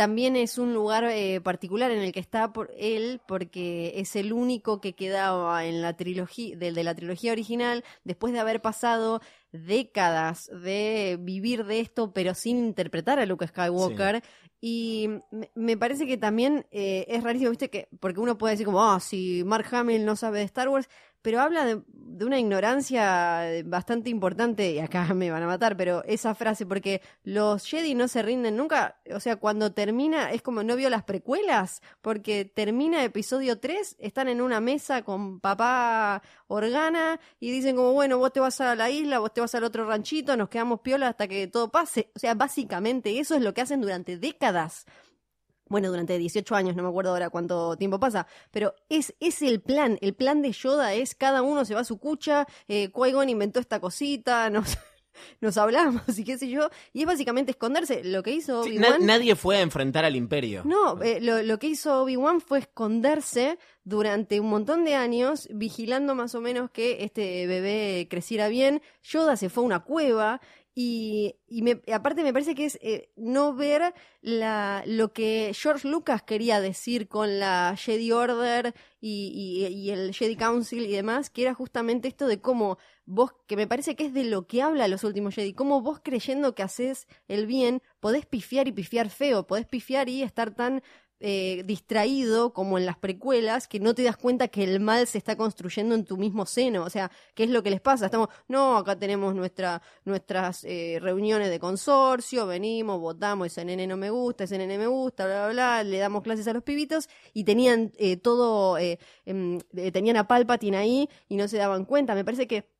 también es un lugar eh, particular en el que está por él porque es el único que quedaba en la trilogía del de la trilogía original después de haber pasado décadas de vivir de esto pero sin interpretar a Luke Skywalker. Y me- parece que también eh, es rarísimo viste que porque uno puede decir como ah si Mark Hamill no sabe de Star Wars pero habla de, de una ignorancia bastante importante, y acá me van a matar, pero esa frase, porque los Jedi no se rinden nunca, o sea, cuando termina, es como no vio las precuelas, porque termina episodio 3, están en una mesa con papá Organa y dicen como, bueno, vos te vas a la isla, vos te vas al otro ranchito, nos quedamos piola hasta que todo pase, o sea, básicamente eso es lo que hacen durante décadas bueno, durante 18 años, no me acuerdo ahora cuánto tiempo pasa, pero es, es el plan, el plan de Yoda es cada uno se va a su cucha, eh, Qui-Gon inventó esta cosita, nos, nos hablamos y qué sé yo, y es básicamente esconderse, lo que hizo Sí, na- Obi-Wan... nadie fue a enfrentar al imperio. No, eh, lo, lo que hizo Obi-Wan fue esconderse durante un montón de años, vigilando más o menos que este bebé creciera bien. Yoda se fue a una cueva y, y me- aparte me parece que es eh, no ver la, lo que George Lucas quería decir con la Jedi Order y, y- y el Jedi Council y demás, que era justamente esto de cómo vos, que me parece que es de lo que habla los últimos Jedi, cómo vos creyendo que haces el bien, podés pifiar y pifiar feo, podés pifiar y estar tan eh, distraído como en las precuelas que no te das cuenta que el mal se está construyendo en tu mismo seno. O sea, ¿qué es lo que les pasa? Estamos, no, acá tenemos nuestra, nuestras eh, reuniones de consorcio, venimos, votamos, ese nene no me gusta, ese nene me gusta, bla, bla, bla, le damos clases a los pibitos y tenían eh, todo, em, tenían a Palpatine ahí y no se daban cuenta. Me parece que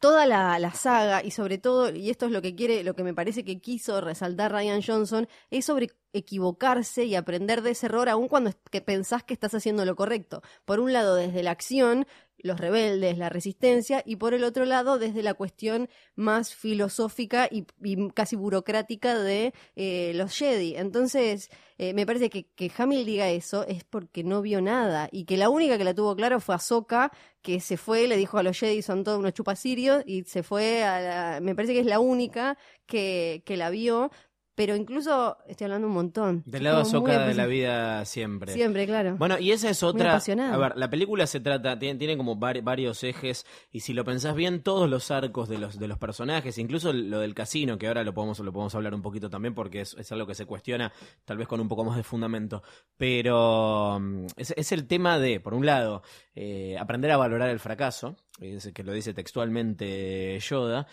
toda la, la saga y sobre todo, y esto es lo que quiere, lo que me parece que quiso resaltar Ryan Johnson, es sobre equivocarse y aprender de ese error aun cuando que pensás que estás haciendo lo correcto. Por un lado, desde la acción, los rebeldes, la resistencia, y por el otro lado, desde la cuestión más filosófica y, casi burocrática de eh, los Jedi. Entonces, eh, me parece que, que Hamill diga eso es porque no vio nada y que la única que la tuvo claro fue Ahsoka, que se fue, le dijo a los Jedi son todos unos chupasirios y se fue a la... Me parece que es la única que, que la vio, pero incluso estoy hablando un montón. Del lado Ahsoka de la vida siempre. Siempre, claro. Bueno, y esa es otra. apasionada. A ver, la película se trata, tiene, tiene como vari- varios ejes, y si lo pensás bien, todos los arcos de los, de los personajes, incluso lo del casino, que ahora lo podemos, lo podemos hablar un poquito también, porque es, es algo que se cuestiona, tal vez con un poco más de fundamento. Pero mm, es, es el tema de, por un lado, eh, aprender a valorar el fracaso, es que lo dice textualmente Yoda.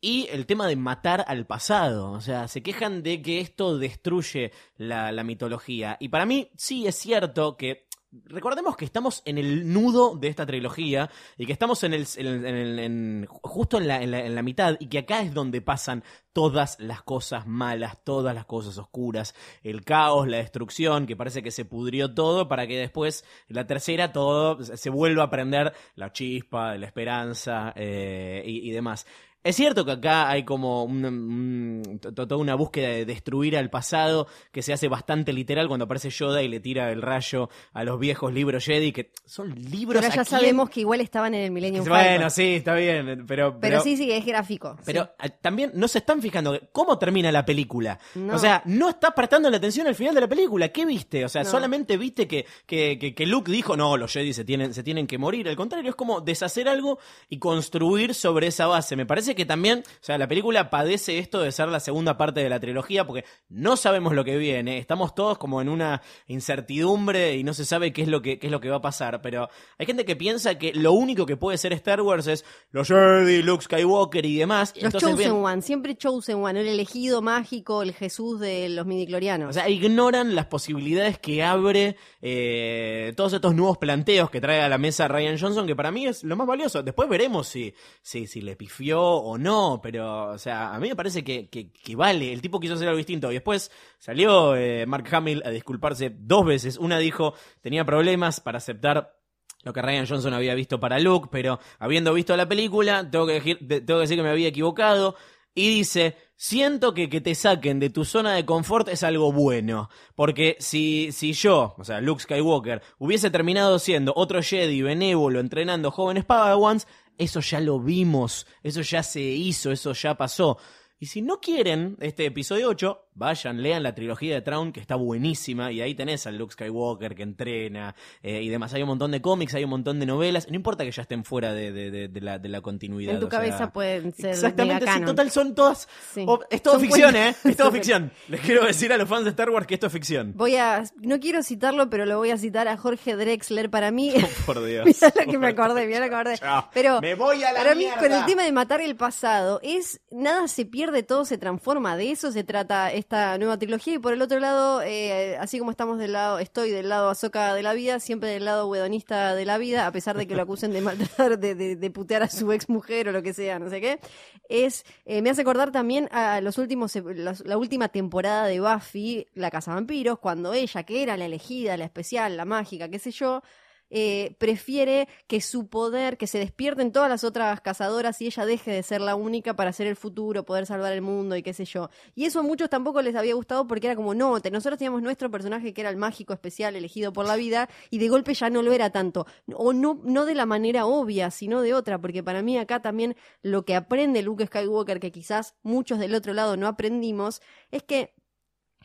Y el tema de matar al pasado. O sea, se quejan de que esto destruye la, la mitología. Y para mí, sí es cierto que. Recordemos que estamos en el nudo de esta trilogía y que estamos en el, en en en- justo en la, la, en la mitad y que acá es donde pasan todas las cosas malas, todas las cosas oscuras, el caos, la destrucción, que parece que se pudrió todo para que después la tercera todo se vuelva a prender la chispa, la esperanza eh, y demás. Es cierto que acá hay como un- un- to- toda una búsqueda de destruir al pasado que se hace bastante literal cuando aparece Yoda y le tira el rayo a los viejos libros Jedi, que son libros Pero ya sabemos que igual estaban en el Millennium Bueno, Falcon. sí, está bien, pero... Pero, sí, sí, es gráfico. Pero sí. eh, también no se están fijando cómo termina la película. No. O sea, no estás prestando la atención al final de la película. ¿Qué viste? O sea, No. solamente viste que, que, que, que Luke dijo, no, los Jedi se tienen, se tienen que morir. Al contrario, es como deshacer algo y construir sobre esa base. Me parece que también, o sea, la película padece esto de ser la segunda parte de la trilogía porque no sabemos lo que viene. Estamos todos como en una incertidumbre y no se sabe qué es lo que, qué es lo que va a pasar. Pero hay gente que piensa que lo único que puede ser Star Wars es los Jedi, Luke Skywalker y demás. Los Entonces, Chosen bien, One, siempre Chosen One, el elegido mágico, el Jesús de los midiclorianos. O sea, ignoran las posibilidades que abre eh, todos estos nuevos planteos que trae a la mesa Ryan Johnson, que para mí es lo más valioso. Después veremos si, si, si le pifió o no, pero, o sea, a mí me parece que, que, vale. El tipo quiso hacer algo distinto. Y después salió eh, Mark Hamill a disculparse dos veces. Una dijo, tenía problemas para aceptar lo que Ryan Johnson había visto para Luke, pero habiendo visto la película, tengo que decir, te- tengo que, decir que me había equivocado. Y dice, siento que que te saquen de tu zona de confort es algo bueno. Porque si, si yo, o sea, Luke Skywalker, hubiese terminado siendo otro Jedi benévolo entrenando jóvenes Padawans, eso ya lo vimos, eso ya se hizo, eso ya pasó. Y si no quieren este episodio 8, vayan, lean la trilogía de Traun, que está buenísima, y ahí tenés al Luke Skywalker que entrena eh, y demás. Hay un montón de cómics, hay un montón de novelas, no importa que ya estén fuera de, de- de- de la, de la continuidad. En tu o sea, cabeza pueden ser Exactamente, sí, total son todas... Sí. o- es todo Son ficción, cuentos. ¿eh? Es todo ficción. Les quiero decir a los fans de Star Wars que esto es ficción. Voy a, no quiero citarlo, pero lo voy a citar a Jorge Drexler. Para mí, Por Dios. Mira lo que me acordé, mira lo que me acordé. Chao. Pero Me voy a la para mí, con el tema de matar el pasado, es nada se pierde, todo se transforma. De eso se trata esta nueva trilogía. Y por el otro lado, eh, así como estamos del lado, estoy del lado Azoka de la vida, siempre del lado wedonista de la vida, a pesar de que lo acusen de maltratar, de, de, de putear a su ex mujer o lo que sea, no sé qué. Es, eh, me hace acordar también a los últimos, la, la última temporada de Buffy, La Casa Vampiros, cuando ella, que era la elegida, la especial, la mágica, qué sé yo, eh, prefiere que su poder, que se despierten todas las otras cazadoras y ella deje de ser la única para hacer el futuro, poder salvar el mundo y qué sé yo. Y eso a muchos tampoco les había gustado porque era como, no, te- nosotros teníamos nuestro personaje que era el mágico especial elegido por la vida y de golpe ya no lo era tanto. O no, no de la manera obvia, sino de otra, porque para mí acá también lo que aprende Luke Skywalker, que quizás muchos del otro lado no aprendimos, es que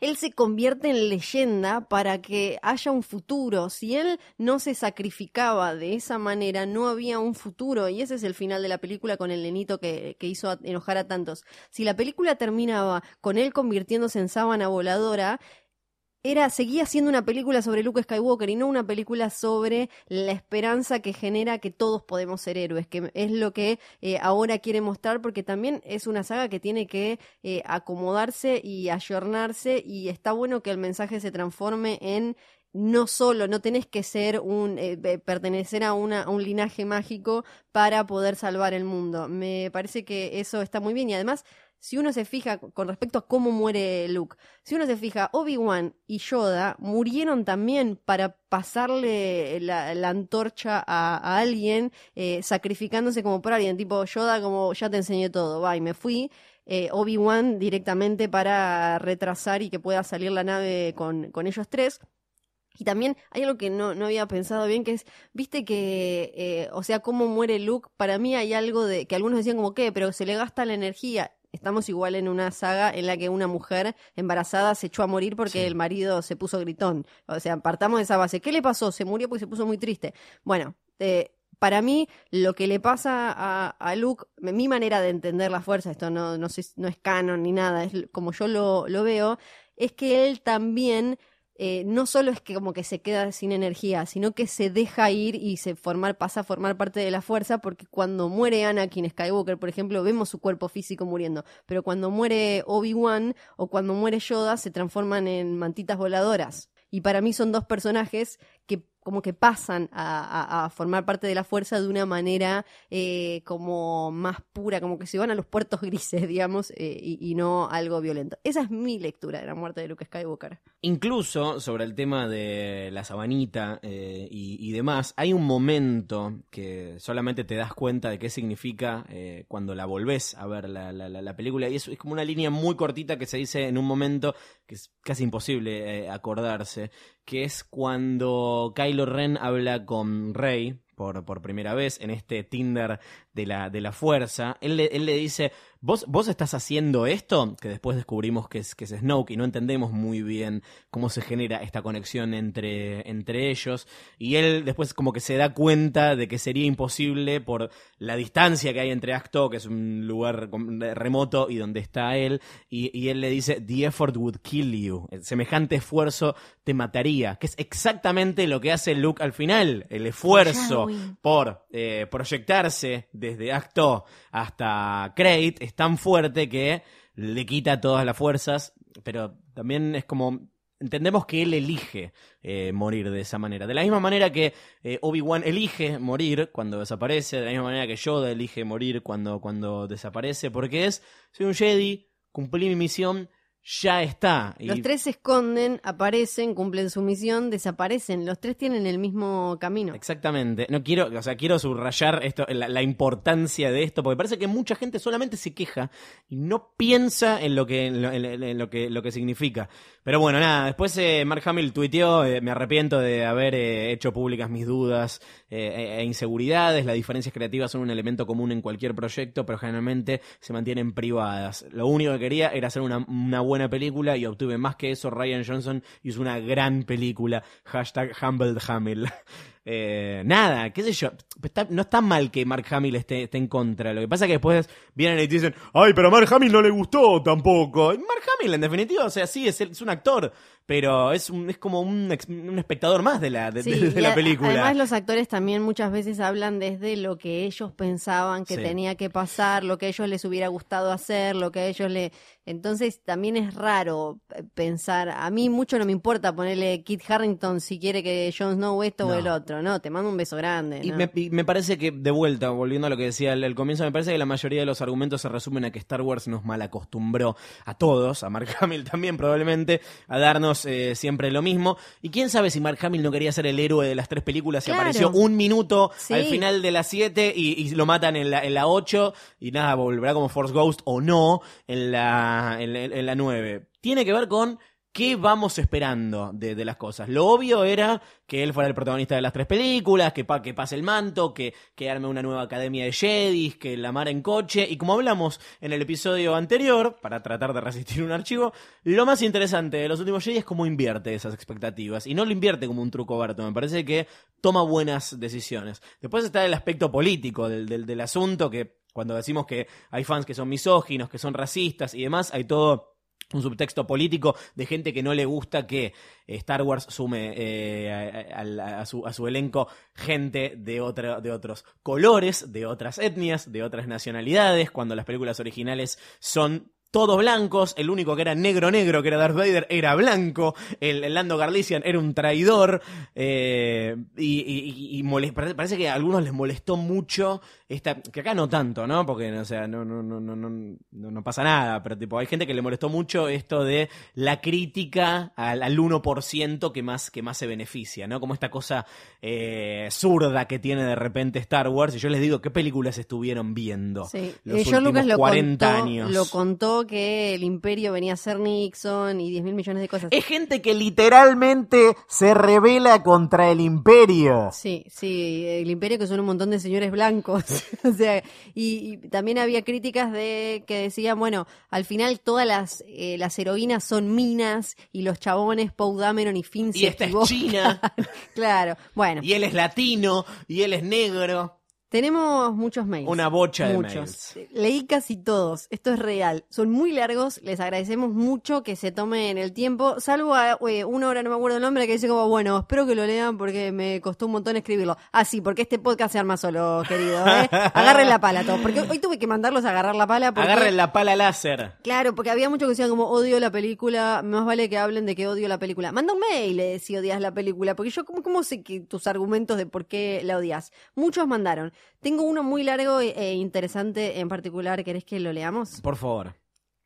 él se convierte en leyenda para que haya un futuro. Si él no se sacrificaba de esa manera, no había un futuro. Y ese es el final de la película con el nenito que, que hizo enojar a tantos. Si la película terminaba con él convirtiéndose en sábana voladora, era, seguía siendo una película sobre Luke Skywalker y no una película sobre la esperanza que genera que todos podemos ser héroes, que es lo que eh, ahora quiere mostrar, porque también es una saga que tiene que eh, acomodarse y ayornarse, y está bueno que el mensaje se transforme en no solo, no tenés que ser un, eh, pertenecer a, una, a un linaje mágico para poder salvar el mundo. Me parece que eso está muy bien y además si uno se fija con respecto a cómo muere Luke, si uno se fija, Obi-Wan y Yoda murieron también para pasarle la, antorcha a, a alguien, eh, sacrificándose como por alguien, tipo Yoda como ya te enseñé todo, va y me fui. Eh, Obi-Wan directamente para retrasar y que pueda salir la nave con, con ellos tres. Y también hay algo que no, no había pensado bien, que es, viste que, eh, o sea, cómo muere Luke, para mí hay algo de, que algunos decían como que, pero se le gasta la energía. Estamos igual en una saga en la que una mujer embarazada se echó a morir porque Sí. el marido se puso gritón. O sea, partamos de esa base. ¿Qué le pasó? Se murió porque se puso muy triste. Bueno, eh, para mí, lo que le pasa a, a Luke, mi manera de entender la fuerza, esto no, no, sé- no es canon ni nada, es como yo lo, lo veo, es que él también eh, no solo es que como que se queda sin energía, sino que se deja ir y se formar, pasa a formar parte de la fuerza, porque cuando muere Anakin Skywalker, por ejemplo, vemos su cuerpo físico muriendo, pero cuando muere Obi-Wan o cuando muere Yoda, se transforman en mantitas voladoras. Y para mí son dos personajes que como que pasan a, formar parte de la fuerza de una manera eh, como más pura, como que se van a los puertos grises, digamos, eh, y, y no algo violento. Esa es mi lectura de la muerte de Luke Skywalker. Incluso sobre el tema de la sabanita eh, y, demás, hay un momento que solamente te das cuenta de qué significa cuando la volvés a ver la, la- la- la película. Y es como una línea muy cortita que se dice en un momento que es casi imposible eh, acordarse, que es cuando Kylo Ren habla con Rey. Por, por primera vez en este Tinder de la, de la fuerza, él le, él le dice, ¿Vos, ¿Vos estás haciendo esto? Que después descubrimos que es, que es Snoke y no entendemos muy bien cómo se genera esta conexión entre, entre ellos. Y él después como que se da cuenta de que sería imposible por la distancia que hay entre Acto, que es un lugar remoto, y donde está él. Y, y él le dice, The effort would kill you. El semejante esfuerzo te mataría. Que es exactamente lo que hace Luke al final. El esfuerzo por eh, proyectarse desde Acto hasta Crate es tan fuerte que le quita todas las fuerzas, pero también es como entendemos que él elige eh, morir de esa manera. De la misma manera que eh, Obi-Wan elige morir cuando desaparece, de la misma manera que Yoda elige morir cuando, cuando desaparece, porque es, soy un Jedi, cumplí mi misión, ya está. Y- Los tres se esconden, aparecen, cumplen su misión, desaparecen. Los tres tienen el mismo camino. Exactamente. No quiero, o sea, quiero subrayar esto, la, la importancia de esto, porque parece que mucha gente solamente se queja y no piensa en lo que, en lo, en- en lo que, lo que significa. Pero bueno, nada, después eh, Mark Hamill tuiteó, eh, me arrepiento de haber eh, hecho públicas mis dudas eh, e, e inseguridades, las diferencias creativas son un elemento común en cualquier proyecto, pero generalmente se mantienen privadas. Lo único que quería era hacer una, una buena buena película y obtuve más que eso. Ryan Johnson hizo una gran película. Hashtag Humbled Hamill. Eh, nada, qué sé yo. No está mal que Mark Hamill esté, en contra. Lo que pasa es que después vienen y te dicen, ay, pero a Mark Hamill no le gustó tampoco. Mark Hamill, en definitiva, o sea, sí, es, es un actor, pero es, un, es como un, un espectador más de la, de, Sí, de- de la película. Además, los actores también muchas veces hablan desde lo que ellos pensaban que Sí. tenía que pasar, lo que a ellos les hubiera gustado hacer, lo que a ellos le. Entonces, también es raro pensar. A mí mucho no me importa ponerle Kit Harrington si quiere que Jon Snow esto o el otro. No, te mando un beso grande. Y me, y me parece que, de vuelta, volviendo a lo que decía al comienzo, me parece que la mayoría de los argumentos se resumen a que Star Wars nos malacostumbró a todos, a Mark Hamill también probablemente, a darnos eh, siempre lo mismo. Y quién sabe si Mark Hamill no quería ser el héroe de las tres películas y Claro. apareció un minuto Sí. al final de las siete y, y lo matan en la, en la ocho y nada, volverá como Force Ghost o no en la, en, la- en la nueve. Tiene que ver con qué vamos esperando de, las cosas. Lo obvio era que él fuera el protagonista de las tres películas, que, pa- que pase el manto, que, que arme una nueva academia de Jedis, que la mara en coche. Y como hablamos en el episodio anterior, para tratar de resistir un archivo, lo más interesante de los últimos Jedi es cómo invierte esas expectativas. Y no lo invierte como un truco Berto, me parece que toma buenas decisiones. Después está el aspecto político del asunto, que cuando decimos que hay fans que son misóginos, que son racistas y demás, hay todo un subtexto político de gente que no le gusta que eh, Star Wars sume eh, a, a- su, a su elenco gente de, otra, de otros colores, de otras etnias, de otras nacionalidades, cuando las películas originales son todos blancos, el único que era negro negro, que era Darth Vader, era blanco, el, el Lando Garlician era un traidor, eh, y, y- y parece, que a algunos les molestó mucho esta, que acá no tanto, ¿no? Porque, o sea, no, no, no, no, no, no, no pasa nada, pero tipo, hay gente que le molestó mucho esto de la crítica al, al 1% que más, que más se beneficia, ¿no? Como esta cosa eh, zurda que tiene de repente Star Wars, y yo les digo, ¿qué películas estuvieron viendo? Sí. Los Eh, Lucas últimos lo 40 contó, años. lo contó que el imperio venía a ser Nixon y 10 mil millones de cosas. Es gente que literalmente se revela contra el imperio. Sí, sí, el imperio que son un montón de señores blancos. o sea, y, y también había críticas de que decían, bueno, al final todas las, eh, las heroínas son minas y los chabones, Poe Dameron y Finn Y se esta es. China, claro, bueno, y él es latino, y él es negro. Tenemos muchos mails. Una bocha de Muchos. Leí casi todos. Esto es real. Son muy largos. Les agradecemos mucho que se tomen el tiempo. Salvo a eh, una hora, no me acuerdo el nombre, que dice como, bueno, espero que lo lean porque me costó un montón escribirlo. Ah, sí, porque este podcast se arma solo, querido. ¿eh? Agarren la pala todos. Porque hoy tuve que mandarlos a agarrar la pala. Porque... Agarren la pala láser. Claro, porque había muchos que decían como odio la película, más vale que hablen de que odio la película. Manda un mail eh, si odias la película, porque yo cómo sé que tus argumentos de por qué la odias. Muchos mandaron. Tengo uno muy largo e e interesante en particular, ¿querés que lo leamos? Por favor.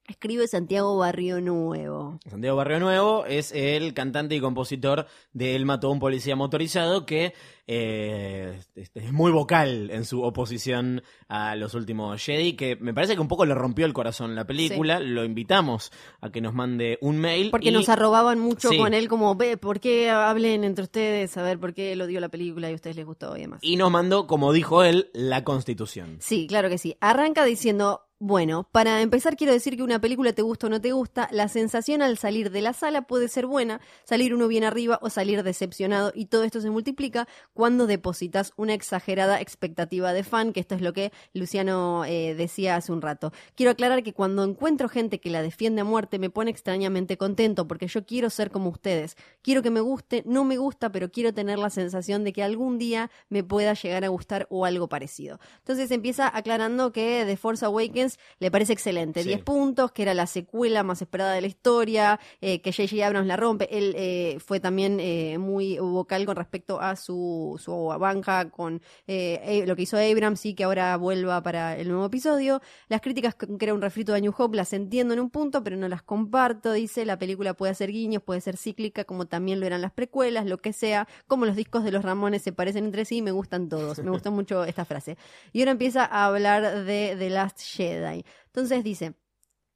Escribe Santiago Barrio Nuevo. Santiago Barrio Nuevo es el cantante y compositor de Él mató a un policía motorizado que eh, este, es muy vocal en su oposición a los últimos Jedi, que me parece que un poco le rompió el corazón la película. Lo invitamos a que nos mande un mail. Porque y- nos arrobaban mucho Sí. con él como, ve, ¿por qué hablen entre ustedes? A ver, ¿por qué él odió la película y a ustedes les gustó y demás? y nos mandó, como dijo él, la constitución. Sí, claro que sí. Arranca diciendo, bueno, para empezar quiero decir que una película te gusta o no te gusta, la sensación al salir de la sala puede ser buena, salir uno bien arriba o salir decepcionado y todo esto se multiplica cuando depositas una exagerada expectativa de fan, que esto es lo que Luciano eh, decía hace un rato. Quiero aclarar que cuando encuentro gente que la defiende a muerte me pone extrañamente contento porque yo quiero ser como ustedes. Quiero que me guste, no me gusta, pero quiero tener la sensación de que algún día me pueda llegar a gustar o algo parecido. Entonces empieza aclarando que The Force Awakens le parece excelente. Sí. 10 puntos, que era la secuela más esperada de la historia, eh, que J.J. Abrams la rompe. Él eh, fue también eh, muy vocal con respecto a su, su banja con eh, lo que hizo Abrams y que ahora vuelva para el nuevo episodio. Las críticas que era un refrito de New Hope las entiendo en un punto, pero no las comparto. Dice, la película puede hacer guiños, puede ser cíclica, como también lo eran las precuelas, lo que sea. Como los discos de los Ramones se parecen entre sí, me gustan todos. Me gustó mucho esta frase. Y ahora empieza a hablar de The Last Jedi. Entonces dice...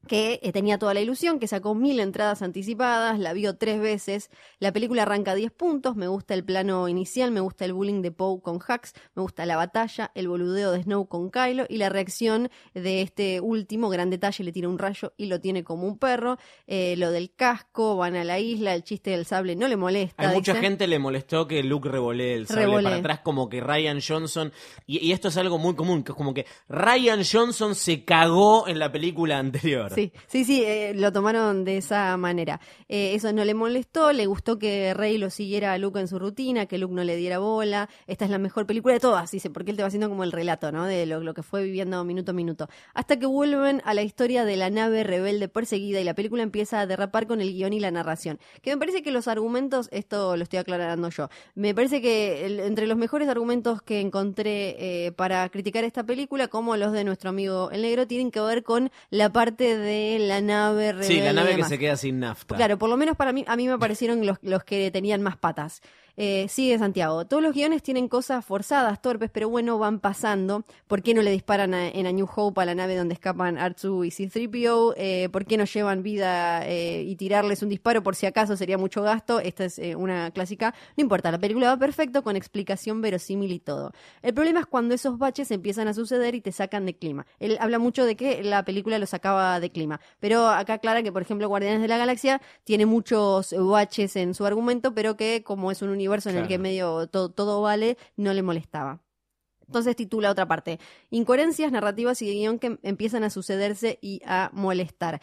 que eh, tenía toda la ilusión, que sacó mil entradas anticipadas, la vio tres veces. La película arranca a 10 puntos, me gusta el plano inicial, me gusta el bullying de Poe con Hux, me gusta la batalla, el boludeo de Snow con Kylo y la reacción de este último, gran detalle, le tira un rayo y lo tiene como un perro. Eh, lo del casco, van a la isla, el chiste del sable no le molesta. Hay mucha gente le molestó que Luke revolee el sable para atrás, como que Ryan Johnson. Y, y esto es algo muy común, que es como que Ryan Johnson se cagó en la película anterior. Sí, sí, sí, eh, lo tomaron de esa manera. Eh, eso no le molestó, le gustó que Rey lo siguiera a Luke en su rutina, que Luke no le diera bola. Esta es la mejor película de todas, dice, porque él te va haciendo como el relato, ¿no? De lo, que fue viviendo minuto a minuto. Hasta que vuelven a la historia de la nave rebelde perseguida y la película empieza a derrapar con el guion y la narración. Que me parece que los argumentos, esto lo estoy aclarando yo, me parece que entre los mejores argumentos que encontré eh, para criticar esta película, como los de nuestro amigo el negro, tienen que ver con la parte de la nave rebelde. Sí, la nave que se queda sin nafta. Claro, por lo menos para mí, a mí me parecieron los, los que tenían más patas. Eh, sigue Santiago. Todos los guiones tienen cosas forzadas, torpes, pero bueno, van pasando. ¿Por qué no le disparan a- en A New Hope a la nave donde escapan R2 y C-3PO? Eh, ¿Por qué no llevan vida eh, y tirarles un disparo por si acaso sería mucho gasto? Esta es eh, una clásica. No importa, la película va perfecto con explicación verosímil y todo. El problema es cuando esos baches empiezan a suceder y te sacan de clima. Él habla mucho de que la película lo sacaba de clima, pero acá aclara que, por ejemplo, Guardianes de la Galaxia tiene muchos baches en su argumento, pero que como es un universo en el que medio todo, todo vale, no le molestaba. Entonces titula otra parte, incoherencias narrativas y de guion que empiezan a sucederse y a molestar.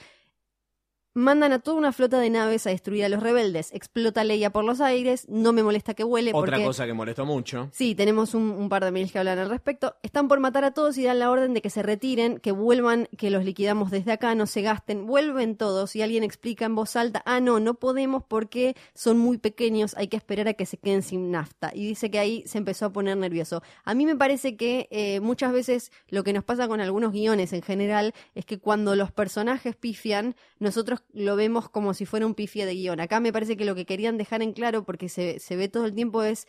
Mandan a toda una flota de naves a destruir a los rebeldes. Explota Leia por los aires. No me molesta que vuele. Otra porque... cosa que molestó mucho. Sí, tenemos un, un par de mails que hablan al respecto. Están por matar a todos y dan la orden de que se retiren, que vuelvan, que los liquidamos desde acá, no se gasten. Vuelven todos y alguien explica en voz alta, ah, no, no podemos porque son muy pequeños, hay que esperar a que se queden sin nafta. Y dice que ahí se empezó a poner nervioso. A mí me parece que eh, muchas veces lo que nos pasa con algunos guiones en general es que cuando los personajes pifian, nosotros lo vemos como si fuera un pifie de guion. Acá me parece que lo que querían dejar en claro, porque se, se ve todo el tiempo, es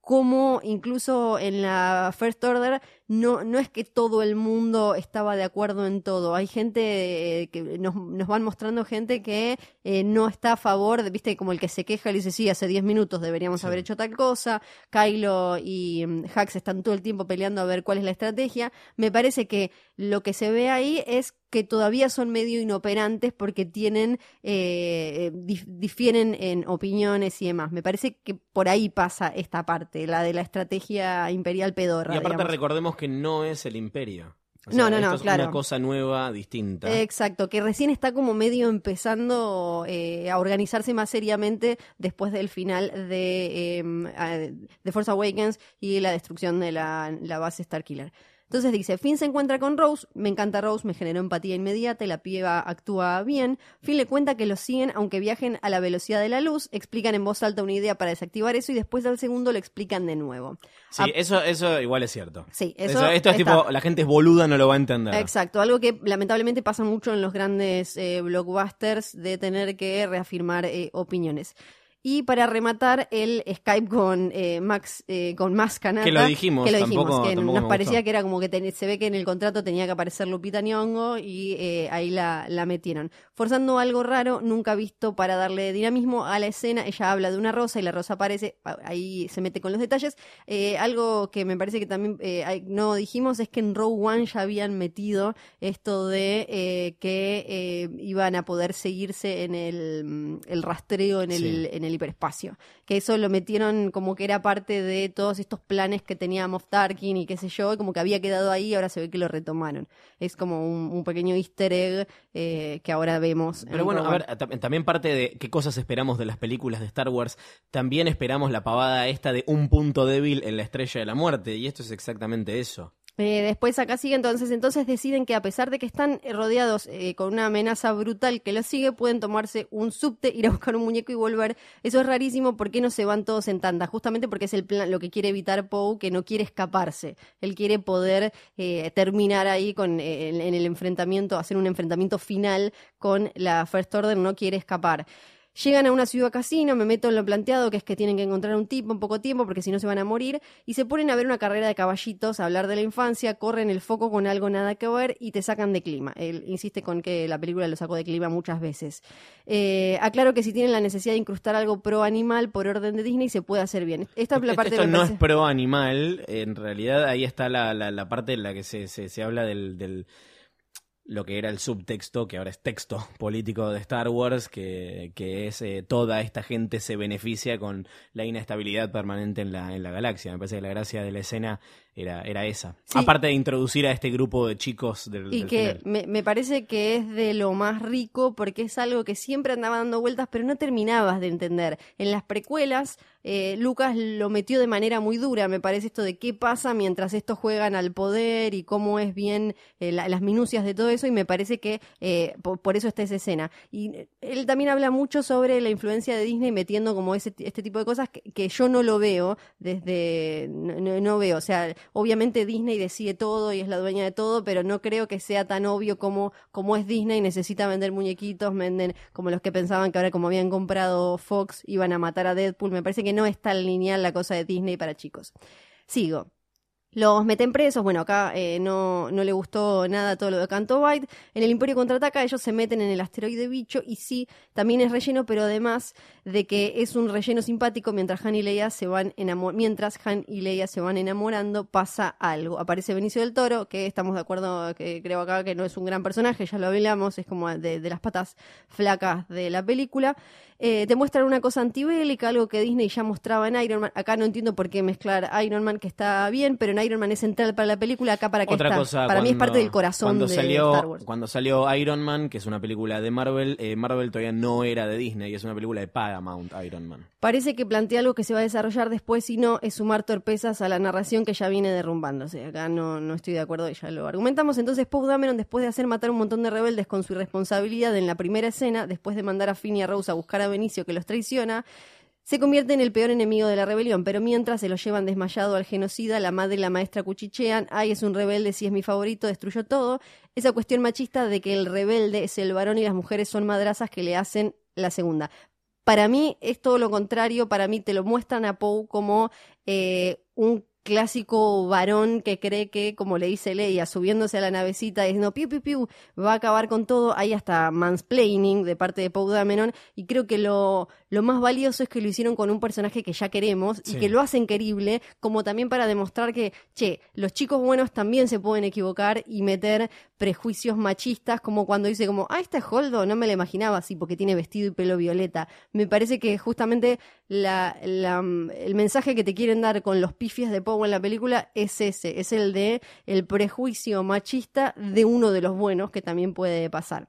cómo incluso en la First Order no, no es que todo el mundo estaba de acuerdo en todo. Hay gente eh, que nos, nos van mostrando gente que eh, no está a favor, de, viste, como el que se queja y le dice, sí, hace 10 minutos deberíamos Sí. haber hecho tal cosa. Kylo y mm, Hax están todo el tiempo peleando a ver cuál es la estrategia. Me parece que lo que se ve ahí es que todavía son medio inoperantes porque tienen eh, dif- difieren en opiniones y demás. Me parece que por ahí pasa esta parte, la de la estrategia imperial pedorra. Y aparte digamos. recordemos que no es el imperio. O No, no, no, es claro. una cosa nueva, distinta. Exacto, que recién está como medio empezando eh, a organizarse más seriamente después del final de, eh, a- de Force Awakens y la destrucción de la, la base Starkiller. Entonces dice, Finn se encuentra con Rose, me encanta Rose, me generó empatía inmediata y la piba actúa bien. Finn le cuenta que los siguen aunque viajen a la velocidad de la luz, explican en voz alta una idea para desactivar eso y después al segundo lo explican de nuevo. Sí, Ah, eso, eso igual es cierto. Sí, Eso- eso esto es está. tipo, la gente es boluda, no lo va a entender. Exacto, algo que lamentablemente pasa mucho en los grandes eh, blockbusters de tener que reafirmar eh, opiniones. Y para rematar, el Skype con eh, Max, eh, con Max Kanata. Que lo dijimos, que lo dijimos, tampoco- que nos parecía gustó. que era como que ten- se ve que en el contrato tenía que aparecer Lupita Nyong'o y eh, ahí la, la metieron. Forzando algo raro, nunca visto para darle dinamismo a la escena. Ella habla de una rosa y la rosa aparece, ahí se mete con los detalles. Eh, algo que me parece que también eh, no dijimos es que en Row One ya habían metido esto de eh, que iban a poder seguirse en el, mm, el rastreo en el, Sí. en el hiperespacio. Que eso lo metieron como que era parte de todos estos planes que tenía Moff Tarkin y qué sé yo, y como que había quedado ahí y ahora se ve que lo retomaron. Es como un, un pequeño easter egg eh, que ahora vemos. en Pero bueno, a ver, tam- también parte de qué cosas esperamos de las películas de Star Wars, también esperamos la pavada esta de un punto débil en la estrella de la muerte, y esto es exactamente eso. Eh, después acá sigue entonces, entonces deciden que a pesar de que están eh, rodeados eh, con una amenaza brutal que los sigue, pueden tomarse un subte, ir a buscar un muñeco y volver. Eso es rarísimo, ¿por qué no se van todos en tanda? Justamente porque es el plan, lo que quiere evitar Poe, que no quiere escaparse. Él quiere poder eh, terminar ahí con eh, en, en el enfrentamiento, hacer un enfrentamiento final con la First Order, no quiere escapar. Llegan a una ciudad casino, me meto en lo planteado, que es que tienen que encontrar un tipo en poco tiempo, porque si no se van a morir, y se ponen a ver una carrera de caballitos, a hablar de la infancia, corren el foco con algo nada que ver y te sacan de clima. Él insiste con que la película lo sacó de clima muchas veces. Eh, aclaro que si tienen la necesidad de incrustar algo pro animal por orden de Disney, se puede hacer bien. Esta es la parte esto me no parece- es pro animal, en realidad ahí está la, la, la parte en la que se, se, se habla del, del lo que era el subtexto, que ahora es texto político de Star Wars, que, que es eh, toda esta gente se beneficia con la inestabilidad permanente en la, en la galaxia. Me parece que la gracia de la escena era, era esa. Sí. Aparte de introducir a este grupo de chicos del, Y del que final. me, me parece que es de lo más rico porque es algo que siempre andaba dando vueltas, pero no terminabas de entender. En las precuelas, eh, Lucas lo metió de manera muy dura, me parece esto de qué pasa mientras estos juegan al poder y cómo es bien eh, la- las minucias de todo eso, y me parece que eh, por, por eso está esa escena. Y él también habla mucho sobre la influencia de Disney metiendo como ese, este tipo de cosas que, que yo no lo veo desde. No veo, o sea, obviamente Disney decide todo y es la dueña de todo, pero no creo que sea tan obvio como, como es Disney, necesita vender muñequitos, venden como los que pensaban que ahora como habían comprado Fox iban a matar a Deadpool, me parece que no es tan lineal la cosa de Disney para chicos. Sigo. Los meten presos, bueno, acá eh, no, no le gustó nada todo lo de Canto Bight. En el Imperio Contraataca ellos se meten en el asteroide bicho y sí, también es relleno, pero además de que es un relleno simpático mientras Han y Leia se van mientras Han y Leia se van enamorando, pasa algo. Aparece Benicio del Toro, que estamos de acuerdo, que creo acá que no es un gran personaje, ya lo hablamos, es como de, de las patas flacas de la película. Eh, te muestran una cosa antibélica, algo que Disney ya mostraba en Iron Man. Acá no entiendo por qué mezclar Iron Man, que está bien, pero Iron Man es central para la película, acá para qué Otra está. cosa, para mí es parte del corazón cuando de salió, Star Wars. Cuando salió Iron Man, que es una película de Marvel, eh, Marvel todavía no era de Disney, es una película de Paramount, Iron Man. Parece que plantea algo que se va a desarrollar después y no es sumar torpezas a la narración que ya viene derrumbándose. Acá no, no estoy de acuerdo y ya lo argumentamos. Entonces Poe Dameron, después de hacer matar un montón de rebeldes con su irresponsabilidad en la primera escena, después de mandar a Finn y a Rose a buscar a Benicio que los traiciona, se convierte en el peor enemigo de la rebelión, pero mientras se lo llevan desmayado al genocida, la madre y la maestra cuchichean, ay, es un rebelde, si es mi favorito, destruyó todo. Esa cuestión machista de que el rebelde es el varón y las mujeres son madrazas que le hacen la segunda. Para mí es todo lo contrario, para mí te lo muestran a Poe como eh, un clásico varón que cree que, como le dice Leia, subiéndose a la navecita diciendo piu piu piu, va a acabar con todo, hay hasta mansplaining de parte de Poe Dameron, y creo que lo, lo más valioso es que lo hicieron con un personaje que ya queremos y Sí. que lo hacen querible, como también para demostrar que, che, los chicos buenos también se pueden equivocar y meter prejuicios machistas, como cuando dice como, ah, este es Holdo, no me lo imaginaba así porque tiene vestido y pelo violeta. Me parece que justamente la, la, mm, el mensaje que te quieren dar con los pifies de Poe en la película es ese, es el de el prejuicio machista de uno de los buenos que también puede pasar.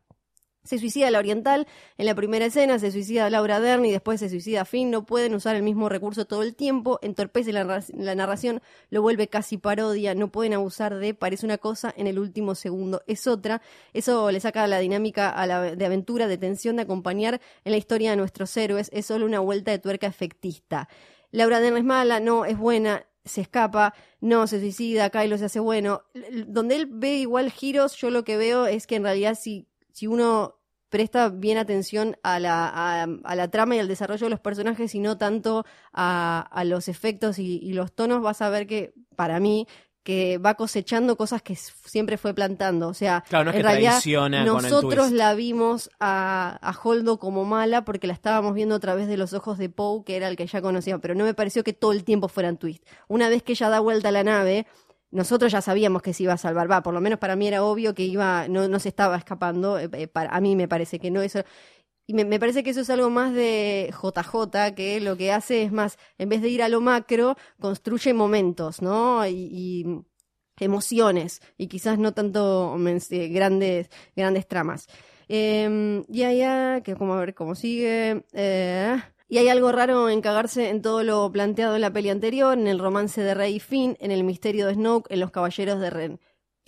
Se suicida la oriental en la primera escena, se suicida Laura Dern y después se suicida Finn. No pueden usar el mismo recurso todo el tiempo, entorpece la, la narración, lo vuelve casi parodia. No pueden abusar de parece una cosa, en el último segundo es otra. Eso le saca la dinámica de aventura, de tensión, de acompañar en la historia de nuestros héroes. Es solo una vuelta de tuerca efectista. Laura Dern es mala, no, es buena, se escapa, no, se suicida, Kylo se hace bueno. Donde él ve igual giros, yo lo que veo es que en realidad si, si uno presta bien atención a la, a, a la trama y al desarrollo de los personajes y no tanto a, a los efectos y, y los tonos, vas a ver que, para mí, que va cosechando cosas que siempre fue plantando. O sea, Claro, no es en que realidad nosotros la vimos a, a Holdo como mala porque la estábamos viendo a través de los ojos de Poe, que era el que ya conocíamos, pero no me pareció que todo el tiempo fueran twist. Una vez que ella da vuelta a la nave, nosotros ya sabíamos que se iba a salvar, va, por lo menos para mí era obvio que iba, no, no se estaba escapando, eh, eh, para, a mí me parece que no eso. Y me, parece que eso es algo más de JJ, que lo que hace es más, en vez de ir a lo macro, construye momentos, ¿no? Y, y emociones, y quizás no tanto eh, grandes, grandes tramas. Eh, y allá, que como a ver cómo sigue. eh, y hay algo raro en cagarse en todo lo planteado en la peli anterior, en el romance de Rey y Finn, en el misterio de Snoke, en los caballeros de Ren.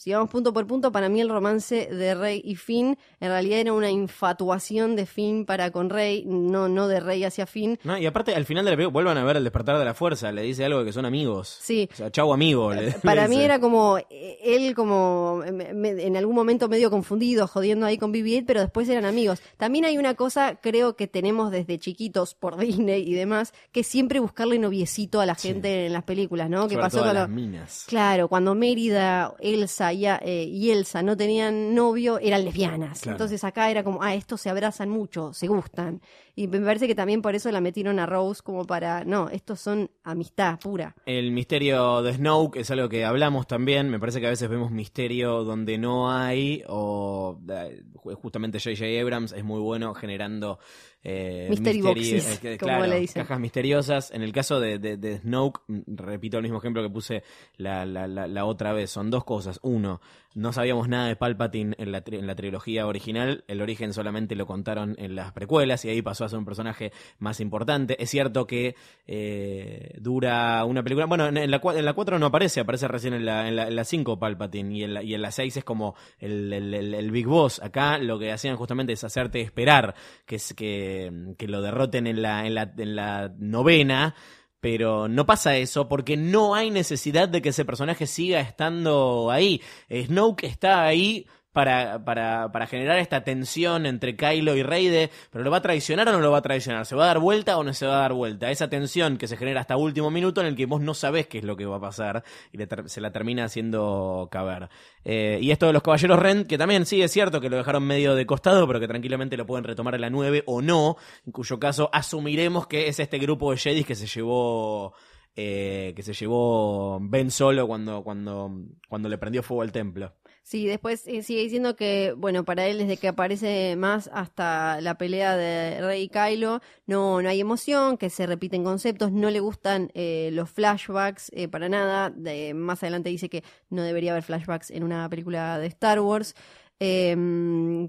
Si vamos punto por punto, para mí el romance de Rey y Finn en realidad era una infatuación de Finn para con Rey, no, no de Rey hacia Finn. No, y aparte, al final de la película, vuelvan a ver el despertar de la fuerza, le dice algo de que son amigos. Sí. O sea, chau amigo. le- Para le mí era como eh, él como eh, me- me- en algún momento medio confundido, jodiendo ahí con BB-8, pero después eran amigos. También hay una cosa, creo que tenemos desde chiquitos por Disney y demás, que es siempre buscarle noviecito a la gente en las películas, ¿no? Que pasó con las minas. Claro, cuando Mérida, Elsa y, eh, y Elsa no tenían novio, eran lesbianas. Claro. Entonces acá era como, ah, estos se abrazan mucho, se gustan. Y me parece que también por eso la metieron a Rose como para, no, estos son amistad pura. El misterio de Snoke es algo que hablamos también. Me parece que a veces vemos misterio donde no hay, o eh, ju- justamente J.J. Abrams es muy bueno generando eh, Mystery boxes, eh, que- claro, le dicen. cajas misteriosas. En el caso de, de- de Snoke, mm, repito el mismo ejemplo que puse la, la- la- la otra vez. Son dos cosas. Uno, no sabíamos nada de Palpatine en la, en la trilogía original. El origen solamente lo contaron en las precuelas y ahí pasó a ser un personaje más importante. Es cierto que eh, dura una película. Bueno, en, la, en la 4 no aparece, aparece recién en la, en la, en la 5 Palpatine y en la, y en la 6 es como el, el- Big Boss. Acá lo que hacían justamente es hacerte esperar que, que, que lo derroten en la, en la, en la novena. Pero no pasa eso porque no hay necesidad de que ese personaje siga estando ahí. Snoke está ahí para, para, para generar esta tensión entre Kylo y Rey de, pero lo va a traicionar o no lo va a traicionar, se va a dar vuelta o no se va a dar vuelta, esa tensión que se genera hasta último minuto en el que vos no sabés qué es lo que va a pasar y se la termina haciendo caber. Eh, y esto de los caballeros Ren, que también sí es cierto que lo dejaron medio de costado, pero que tranquilamente lo pueden retomar en la 9 o no, en cuyo caso asumiremos que es este grupo de Jedi que se llevó eh, que se llevó Ben Solo cuando, cuando, cuando le prendió fuego al templo. Sí, después eh, sigue diciendo que, bueno, para él desde que aparece más hasta la pelea de Rey y Kylo, no, no hay emoción, que se repiten conceptos, no le gustan eh, los flashbacks eh, para nada. De- más adelante dice que no debería haber flashbacks en una película de Star Wars. Eh,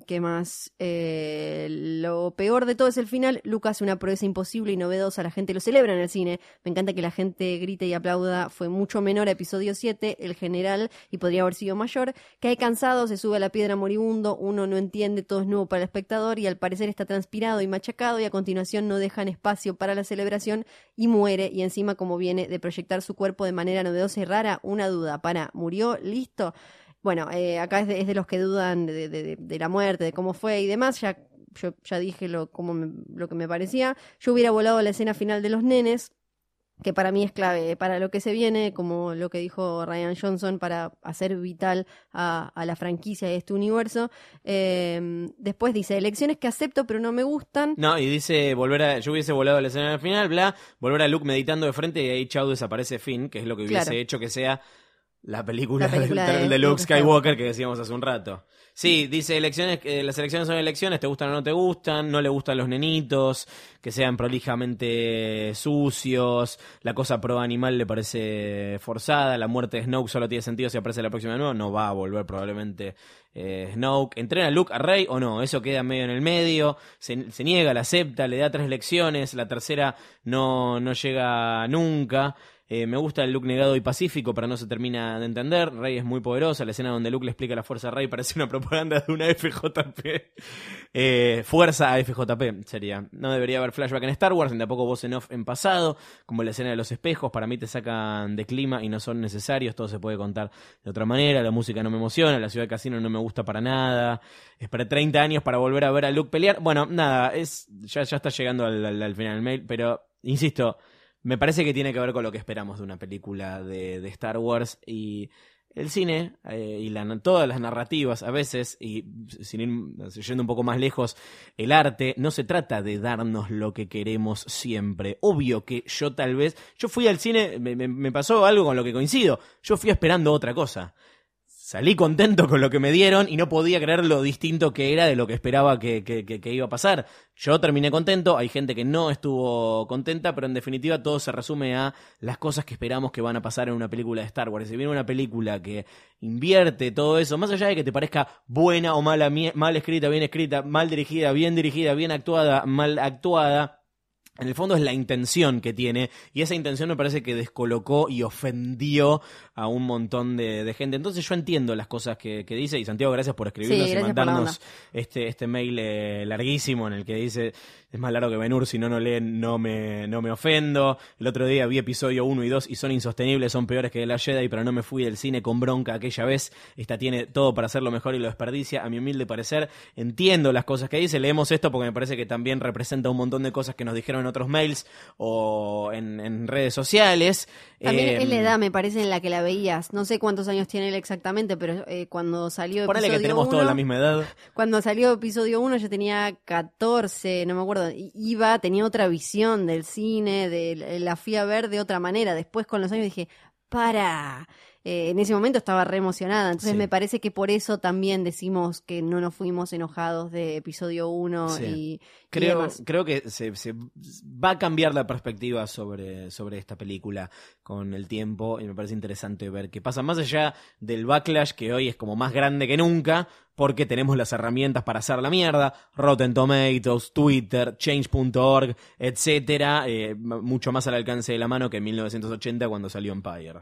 ¿Qué más? Eh, lo peor de todo es el final. Lucas una proeza imposible y novedosa. La gente lo celebra en el cine. Me encanta que la gente grite y aplauda. Fue mucho menor a episodio 7, el general, y podría haber sido mayor. Cae cansado, se sube a la piedra moribundo. Uno no entiende, todo es nuevo para el espectador y al parecer está transpirado y machacado. Y a continuación no dejan espacio para la celebración y muere. Y encima, como viene de proyectar su cuerpo de manera novedosa y rara, una duda. Para, ¿murió? ¿Listo? Bueno, eh, acá es de, es de los que dudan de, de- de- de la muerte, de cómo fue y demás. Ya, yo ya dije lo, cómo me- lo que me parecía. Yo hubiera volado a la escena final de los nenes, que para mí es clave para lo que se viene, como lo que dijo Ryan Johnson, para hacer vital a, a la franquicia y este universo. Eh, después dice, elecciones que acepto pero no me gustan. No, y dice, volver a, yo hubiese volado a la escena final, bla, volver a Luke meditando de frente y ahí chau desaparece Finn, que es lo que hubiese Claro. hecho que sea la película, La película del- de de, Luke Skywalker que decíamos hace un rato. Sí, dice elecciones, que las elecciones son elecciones, te gustan o no te gustan, no le gustan los nenitos, que sean prolijamente sucios, la cosa pro animal le parece forzada, la muerte de Snoke solo tiene sentido si aparece la próxima de nuevo, no va a volver probablemente eh, Snoke. ¿Entrena a Luke a Rey o no? Eso queda medio en el medio, se, se niega, la acepta, le da tres lecciones, la tercera no, no llega nunca. Eh, me gusta el Luke negado y pacífico, pero no se termina de entender. Rey es muy poderosa. La escena donde Luke le explica la fuerza a Rey parece una propaganda de una FJP. Eh, fuerza FJP sería. No debería haber flashback en Star Wars, ni tampoco voz en off en pasado, como la escena de los espejos. Para mí te sacan de clima y no son necesarios. Todo se puede contar de otra manera. La música no me emociona. La ciudad de casino no me gusta para nada. Esperé 30 años para volver a ver a Luke pelear. Bueno, nada, es ya, ya está llegando al- al final del mail, pero insisto. Me parece que tiene que ver con lo que esperamos de una película de, Star Wars y el cine eh, y la, todas las narrativas a veces, y sin ir yendo un poco más lejos, el arte no se trata de darnos lo que queremos siempre. Obvio que yo tal vez, yo fui al cine, me- me pasó algo con lo que coincido, yo fui esperando otra cosa. Salí contento con lo que me dieron y no podía creer lo distinto que era de lo que esperaba que, que- que- que iba a pasar. Yo terminé contento, hay gente que no estuvo contenta, pero en definitiva todo se resume a las cosas que esperamos que van a pasar en una película de Star Wars. Si viene una película que invierte todo eso, más allá de que te parezca buena o mala, mal escrita, bien escrita, mal dirigida, bien dirigida, bien actuada, mal actuada, En el fondo es la intención que tiene y esa intención me parece que descolocó y ofendió a un montón de, de gente. Entonces yo entiendo las cosas que, que dice y Santiago, gracias por escribirnos Sí, y gracias mandarnos este, este mail eh, larguísimo en el que dice es más largo que Benur, si no no leen no me, no me ofendo. El otro día vi episodio 1 y 2 y son insostenibles, son peores que de la Jedi, pero no me fui del cine con bronca aquella vez. Esta tiene todo para hacerlo mejor y lo desperdicia. A mi humilde parecer, entiendo las cosas que dice. Leemos esto porque me parece que también representa un montón de cosas que nos dijeron en otros mails o en, en redes sociales. También Eh, es la edad, me parece, en la que la veías. No sé cuántos años tiene él exactamente, pero eh, cuando salió Ponele que tenemos todos la misma edad. Cuando salió episodio 1 yo tenía 14, no me acuerdo. Iba, tenía otra visión del cine, de, la fui a ver de otra manera. Después con los años dije, para. Eh, en ese momento estaba re emocionada. Entonces Sí. me parece que por eso también decimos que no nos fuimos enojados de episodio 1 Sí. y, y Creo, demás. creo que se, se va a cambiar la perspectiva sobre, sobre esta película con el tiempo y me parece interesante ver qué pasa más allá del backlash que hoy es como más grande que nunca porque tenemos las herramientas para hacer la mierda, Rotten Tomatoes, Twitter, Change.org, etcétera, eh, mucho más al alcance de la mano que en 1980 cuando salió Empire.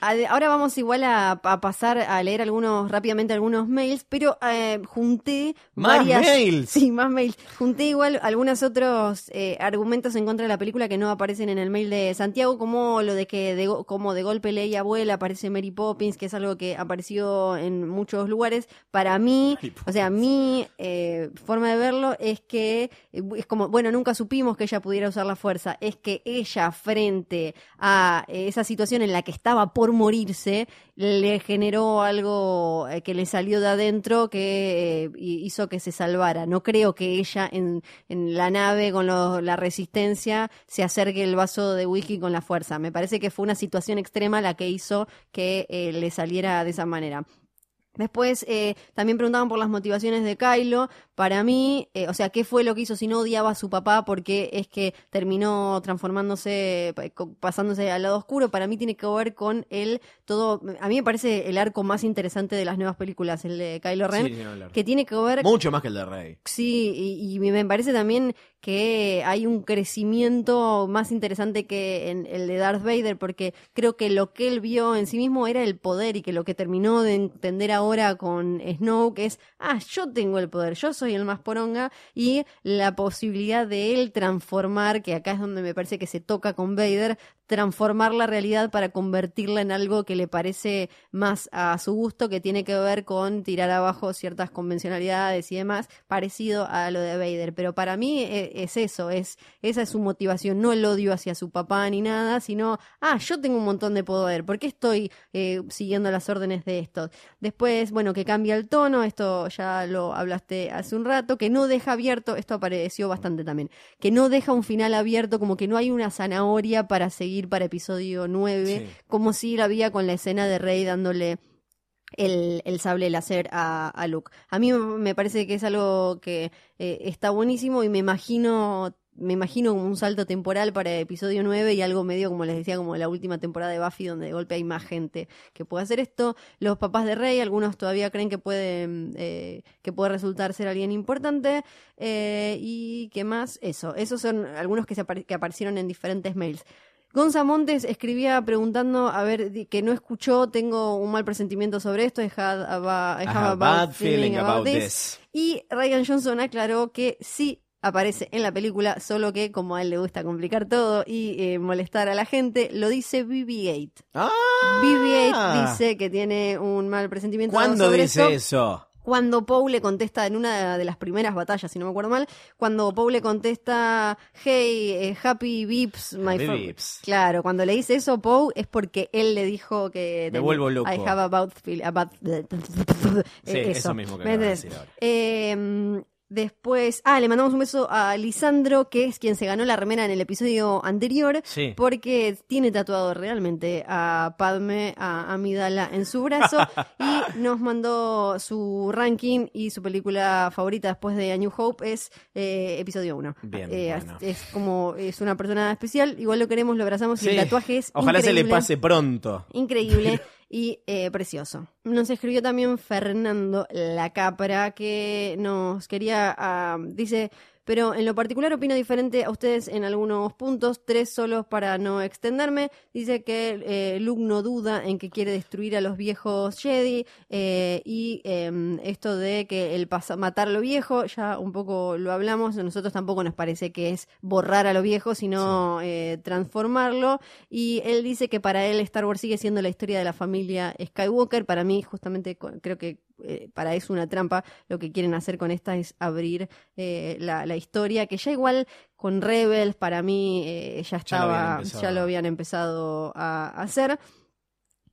Ahora vamos igual a, a pasar a leer algunos rápidamente algunos mails, pero eh, junté ¡Más varias mails! Sí, más mails. Junté igual algunos otros eh, argumentos en contra de la película que no aparecen en el mail de Santiago, como lo de que de, como de golpe ley abuela aparece Mary Poppins, que es algo que apareció en muchos lugares. Para mí, o sea, mi eh, forma de verlo es que es como, bueno, nunca supimos que ella pudiera usar la fuerza, es que ella frente a esa situación en la que estaba por morirse, le generó algo eh, que le salió de adentro que eh, hi- hizo que se salvara. No creo que ella en, la nave con la resistencia se acerque el vaso de whisky con la fuerza. Me parece que fue una situación extrema la que hizo que eh, le saliera de esa manera. Después también preguntaban por las motivaciones de Kylo. Para mí, eh, o sea, ¿qué fue lo que hizo si no odiaba a su papá? Porque es que terminó transformándose, pasándose al lado oscuro. Para mí tiene que ver con él todo. A mí me parece el arco más interesante de las nuevas películas, el de Kylo Ren, Sí, que tiene que ver Mucho más que el de Rey. Sí, y, y me parece también que hay un crecimiento más interesante que en el de Darth Vader, porque creo que lo que él vio en sí mismo era el poder y que lo que terminó de entender ahora con Snoke es, ah, yo tengo el poder, yo soy el más poronga, y la posibilidad de él transformar, que acá es donde me parece que se toca con Vader, transformar la realidad para convertirla en algo que le parece más a su gusto, que tiene que ver con tirar abajo ciertas convencionalidades y demás, parecido a lo de Vader. Pero para mí eh, es eso, es esa es su motivación, no el odio hacia su papá ni nada, sino, ah, yo tengo un montón de poder, ¿por qué estoy eh, siguiendo las órdenes de estos? Después, bueno, que cambia el tono, esto ya lo hablaste hace un rato, que no deja abierto, esto apareció bastante también, que no deja un final abierto, como que no hay una zanahoria para seguir para episodio 9, Sí. como si la había con la escena de Rey dándole el, el sable láser a, a Luke. A mí me- me parece que es algo que eh, está buenísimo y me imagino me imagino como un salto temporal para episodio 9 y algo medio, como les decía, como la última temporada de Buffy, donde de golpe hay más gente que puede hacer esto. Los papás de Rey, algunos todavía creen que puede, eh, que puede resultar ser alguien importante. Eh, y qué más, eso. Esos son algunos que, se que aparecieron en diferentes mails. Gonza Montes escribía preguntando, a ver, que no escuchó, tengo un mal presentimiento sobre esto, I had a I I have have a bad feeling about this. this. Y Ryan Johnson aclaró que sí aparece en la película, solo que como a él le gusta complicar todo y eh, molestar a la gente, lo dice BB-8. ¡Ah! BB-8 dice que tiene un mal presentimiento ¿Cuándo sobre dice eso? Cuando Poe le contesta en una de las primeras batallas, si no me acuerdo mal, cuando Poe le contesta, hey, eh, happy beeps, my friend". Claro, cuando le dice eso Poe es porque él le dijo que... Me vuelvo loco. I have about feel about... Sí, Eh, eso mismo que ¿Me decir ahora. Eh, después, ah, le mandamos un beso a Lisandro, que es quien se ganó la remera en el episodio anterior, Sí. porque tiene tatuado realmente a Padme, a Amidala en su brazo, y nos mandó su ranking y su película favorita después de A New Hope es eh, episodio 1. Bien, Eh, bueno. es, es como, es una persona especial, igual lo queremos, lo abrazamos, y el tatuaje es Ojalá se le pase pronto. increíble y eh, precioso. Nos escribió también Fernando La Capra que nos quería, ah, dice, pero en lo particular opino diferente a ustedes en algunos puntos, tres solos para no extenderme. Dice que eh, Luke no duda en que quiere destruir a los viejos Jedi eh, y em, esto de que el matar a lo viejo, ya un poco lo hablamos, a nosotros tampoco nos parece que es borrar a lo viejo, sino eh, transformarlo. Y él dice que para él Star Wars sigue siendo la historia de la familia Skywalker. Para mí, justamente, creo que eh, para eso una trampa. Lo que quieren hacer con esta es abrir eh, la, la historia, que ya igual con Rebels, para mí, eh, ya Ya lo habían estaba, ya lo habían empezado a hacer.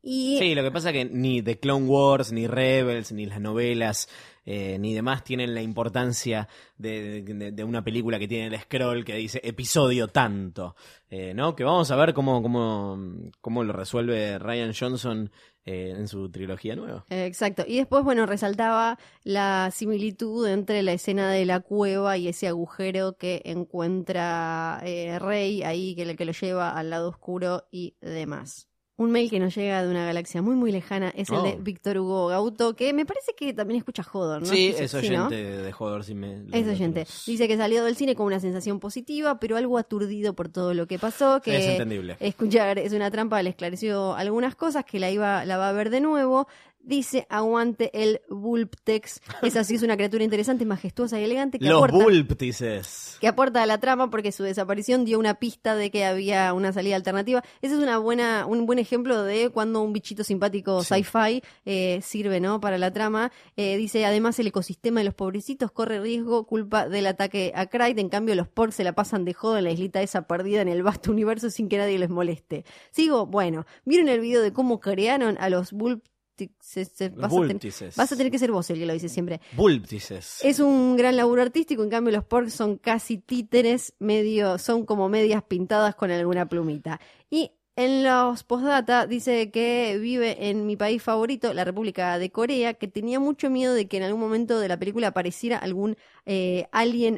Y Sí, lo que pasa es que ni The Clone Wars, ni Rebels, ni las novelas, eh, ni demás tienen la importancia de, de- de una película que tiene el scroll que dice episodio tanto, eh, ¿no? Que vamos a ver cómo, cómo, cómo lo resuelve Ryan Johnson eh, en su trilogía nueva. Exacto. Y después, bueno, resaltaba la similitud entre la escena de la cueva y ese agujero que encuentra eh, Rey ahí, que, que lo lleva al lado oscuro y demás. Un mail que nos llega de una galaxia muy, muy lejana es el Oh. de Víctor Hugo Gauto, que me parece que también escucha Hodor, ¿no? sí, es sí, oyente ¿no? de Joder si me... Es oyente. Dice que salió del cine con una sensación positiva, pero algo aturdido por todo lo que pasó, que Es entendible. escuchar es una trampa, le esclareció algunas cosas que la iba la va a ver de nuevo. Dice, aguante el Vulptex. Esa sí es una criatura interesante, majestuosa y elegante que Los aporta, Bulptices. que aporta a la trama porque su desaparición dio una pista de que había una salida alternativa. Ese es una buena, un buen ejemplo de cuando un bichito simpático Sí. sci-fi eh, sirve ¿no? para la trama. Eh, dice, además el ecosistema de los pobrecitos corre riesgo culpa del ataque a Kryde. En cambio, los porcs se la pasan de joda en la islita esa perdida en el vasto universo sin que nadie les moleste. Sigo, bueno, ¿vieron el video de cómo crearon a los Vulptex? Se- Vas, a ten- Bulptices. vas a tener que ser vos el que lo dice siempre. Bulptices. Es un gran laburo artístico, en cambio los porks son casi títeres, medio, son como medias pintadas con alguna plumita. Y en los postdata dice que vive en mi país favorito, la República de Corea, que tenía mucho miedo de que en algún momento de la película apareciera algún eh,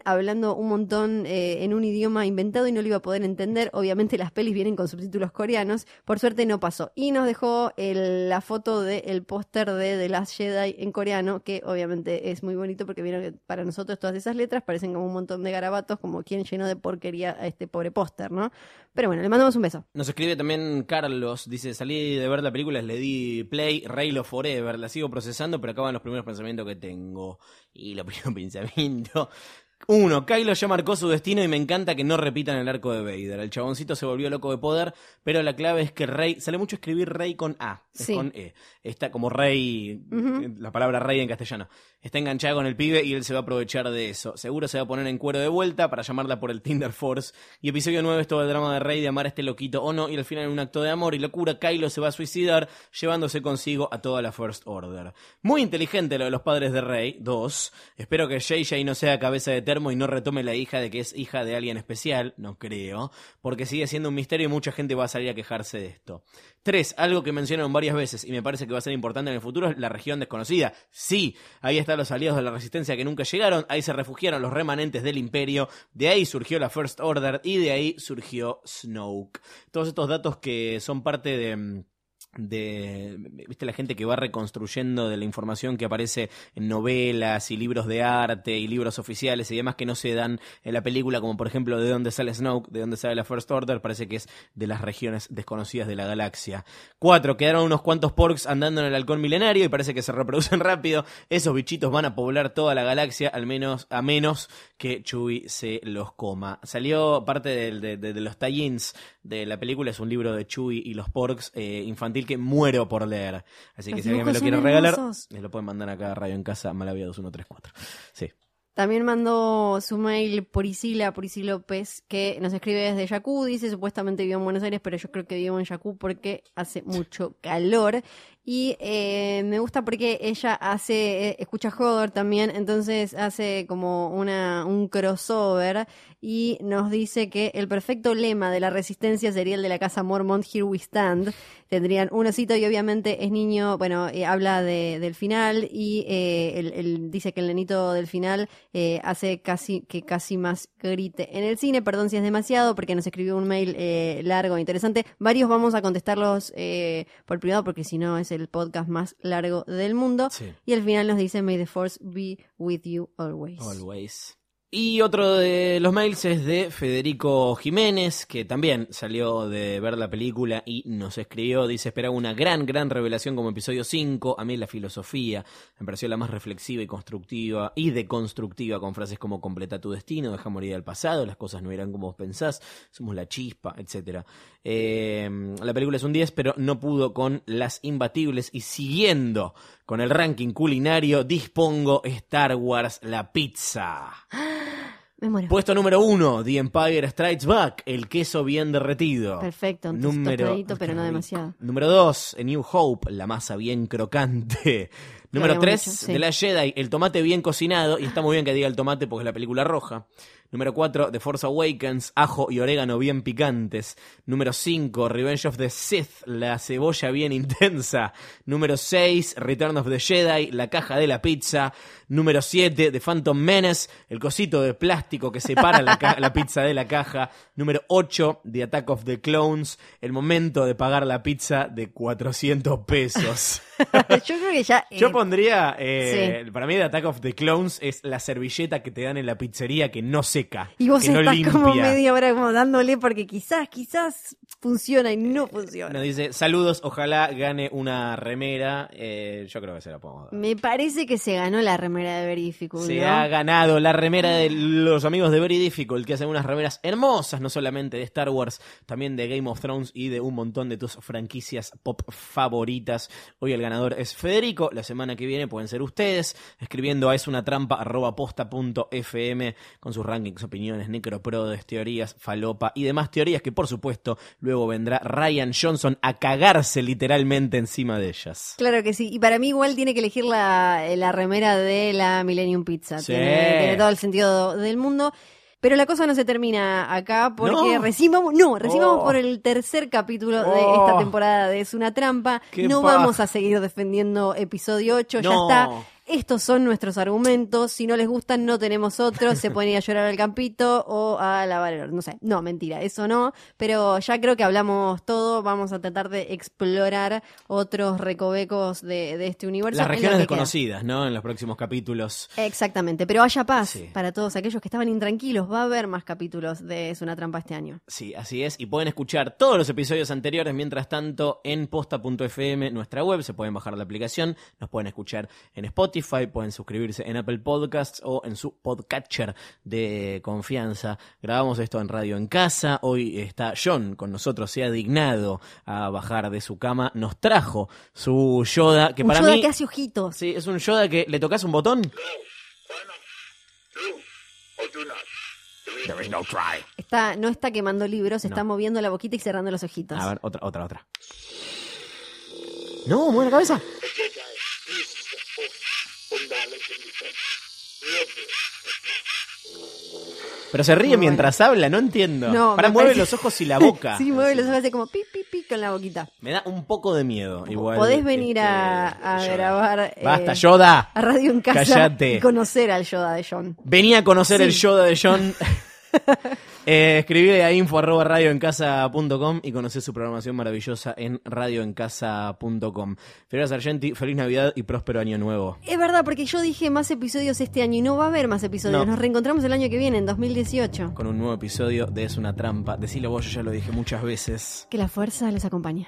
hablando un montón eh, en un idioma inventado y no lo iba a poder entender. Obviamente las pelis vienen con subtítulos coreanos, por suerte no pasó. Y nos dejó el- la foto del póster de The Last Jedi en coreano, que obviamente es muy bonito porque vieron que para nosotros todas esas letras parecen como un montón de garabatos, como quien llenó de porquería a este pobre póster, ¿no? Pero bueno, le mandamos un beso. Nos escribe también Carlos, dice, salí de ver la película, le di play, Raylo Forever, la sigo procesando, pero acaban los primeros pensamientos que tengo. Y los primeros pensamientos... Uno, Kylo ya marcó su destino y me encanta que no repitan el arco de Vader. El chaboncito se volvió loco de poder, pero la clave es que Rey, sale mucho escribir Rey con A, es Sí. con E. Está como Rey, Ujú. la palabra Rey en castellano. Está enganchada con el pibe y él se va a aprovechar de eso. Seguro se va a poner en cuero de vuelta para llamarla por el Tinder Force. Y episodio 9 es todo el drama de Rey de amar a este loquito o no. Y al final en un acto de amor y locura, Kylo se va a suicidar llevándose consigo a toda la First Order. Muy inteligente lo de los padres de Rey. Dos. Espero que JJ no sea cabeza de termo y no retome la hija de que es hija de alguien especial. No creo. Porque sigue siendo un misterio y mucha gente va a salir a quejarse de esto. Tres, algo que mencionaron varias veces y me parece que va a ser importante en el futuro es la región desconocida. Sí, ahí están los aliados de la resistencia que nunca llegaron, ahí se refugiaron los remanentes del imperio, de ahí surgió la First Order y de ahí surgió Snoke. Todos estos datos que son parte de... de viste la gente que va reconstruyendo de la información que aparece en novelas y libros de arte y libros oficiales y demás que no se dan en la película como por ejemplo de dónde sale Snoke de dónde sale la First Order parece que es de las regiones desconocidas de la galaxia. Cuatro quedaron unos cuantos porks andando en el halcón milenario y parece que se reproducen rápido. Esos bichitos van a poblar toda la galaxia al menos a menos que Chewie se los coma. Salió parte de, los tie-ins de la película es un libro de Chewie y los porks eh, infantil que muero por leer. Así que si alguien me lo quiere regalar, me lo pueden mandar acá a Radio en Casa, Malavia 2134. Sí. También mandó su mail Priscila, Priscila López, que nos escribe desde Yacú. Dice supuestamente vive en Buenos Aires, pero yo creo que vive en Yacú porque hace mucho calor. Y eh, me gusta porque ella hace, eh, escucha Hodor también, entonces hace como una, un crossover y nos dice que el perfecto lema de la resistencia sería el de la casa Mormont, Here We Stand. Tendrían un osito y obviamente es niño, bueno, eh, habla de, del final y eh, él, él dice que el nenito del final hace casi que casi más grite en el cine. Perdón si es demasiado porque nos escribió un mail largo e interesante. Varios vamos a contestarlos por privado porque si no es el el podcast más largo del mundo. Sí. Y al final nos dice, May the Force be with you always. Always. Y otro de los mails es de Federico Jiménez, que también salió de ver la película y nos escribió, dice, esperaba una gran, gran revelación como episodio 5, a mí la filosofía me pareció la más reflexiva y constructiva y deconstructiva, con frases como completa tu destino, deja morir al pasado, las cosas no irán como pensás, somos la chispa, etc. la película es un 10, pero no pudo con las imbatibles y siguiendo con el ranking culinario, dispongo Star Wars la pizza. Me muero. Puesto número uno, The Empire Strikes Back, el queso bien derretido. Perfecto, entonces Número, tostadito, pero no demasiado. Número dos, A New Hope, la masa bien crocante. Número tres, dicho, sí. The Last Jedi, el tomate bien cocinado. Y está muy bien que diga el tomate porque es la película roja. Número 4, The Force Awakens, ajo y orégano bien picantes. Número 5, Revenge of the Sith, la cebolla bien intensa. Número 6, Return of the Jedi, la caja de la pizza. Número 7, The Phantom Menace, el cosito de plástico que separa la, pizza de la caja. Número 8, The Attack of the Clones, el momento de pagar la pizza de 400 pesos. Yo creo que ya... Yo eh, pondría, eh, para mí, The Attack of the Clones es la servilleta que te dan en la pizzería que no seca, y vos que estás como media hora como dándole porque quizás, quizás funciona y no funciona. Nos dice, saludos, ojalá gane una remera. Eh, yo creo que se la podemos dar. Me parece que se ganó la remera de Very Difficult, Se ¿no? ha ganado la remera de los amigos de Very Difficult, que hacen unas remeras hermosas, no solamente de Star Wars, también de Game of Thrones y de un montón de tus franquicias pop favoritas. Hoy el ganador es Federico, la semana que viene pueden ser ustedes, escribiendo a es una trampa arroba posta punto fm con sus rankings, opiniones, necroprodes, teorías, falopa y demás teorías que por supuesto luego vendrá Ryan Johnson a cagarse literalmente encima de ellas. Claro que sí. Y para mí igual tiene que elegir la, la remera de la Millennium Pizza. Sí. Tiene, tiene todo el sentido del mundo. Pero la cosa no se termina acá porque No. recién vamos, no, recién vamos Oh. por el tercer capítulo de Oh. esta temporada de Es una trampa. Qué No vamos a seguir defendiendo episodio 8, ya está. Estos son nuestros argumentos. Si no les gustan, no tenemos otros. Se pueden ir a llorar al campito o a lavar el. No sé. No, mentira, eso no. Pero ya creo que hablamos todo. Vamos a tratar de explorar otros recovecos de, de este universo. Las regiones queda. desconocidas, ¿no? En los próximos capítulos. Exactamente. Pero haya paz Sí. para todos aquellos que estaban intranquilos. Va a haber más capítulos de Es una trampa este año. Sí, así es. Y pueden escuchar todos los episodios anteriores mientras tanto en posta.fm, nuestra web. Se pueden bajar la aplicación. Nos pueden escuchar en Spotify. Pueden suscribirse en Apple Podcasts o en su podcatcher de confianza. Grabamos esto en Radio en Casa. Hoy está John con nosotros. Se ha dignado a bajar de su cama. Nos trajo su Yoda. Que Un para Yoda mí. que hace ojitos. Sí, es un Yoda que le tocas un botón. Está, no está quemando libros, No. está moviendo la boquita y cerrando los ojitos. A ver, otra, otra, otra. No, mueve la cabeza. Pero se ríe Muy mientras habla, no entiendo. No, Para me mueve parece- los ojos y la boca. sí, mueve los ojos, hace como pi, pi, pi con la boquita. Me da un poco de miedo, igual. Podés venir este, a, a grabar eh, Basta, Yoda. a Radio en Casa Cállate. y conocer al Yoda de John. Vení a conocer Sí. el Yoda de John. eh, escribile a info arroba radioencasa.com y conocer su programación maravillosa en radioencasa.com. Feliz Sargenti, feliz Navidad y próspero año nuevo. Es verdad, porque yo dije más episodios este año y no va a haber más episodios. No. Nos reencontramos el año que viene, en 2018. con un nuevo episodio de Es una trampa. Decilo vos, yo ya lo dije muchas veces. Que la fuerza les acompañe.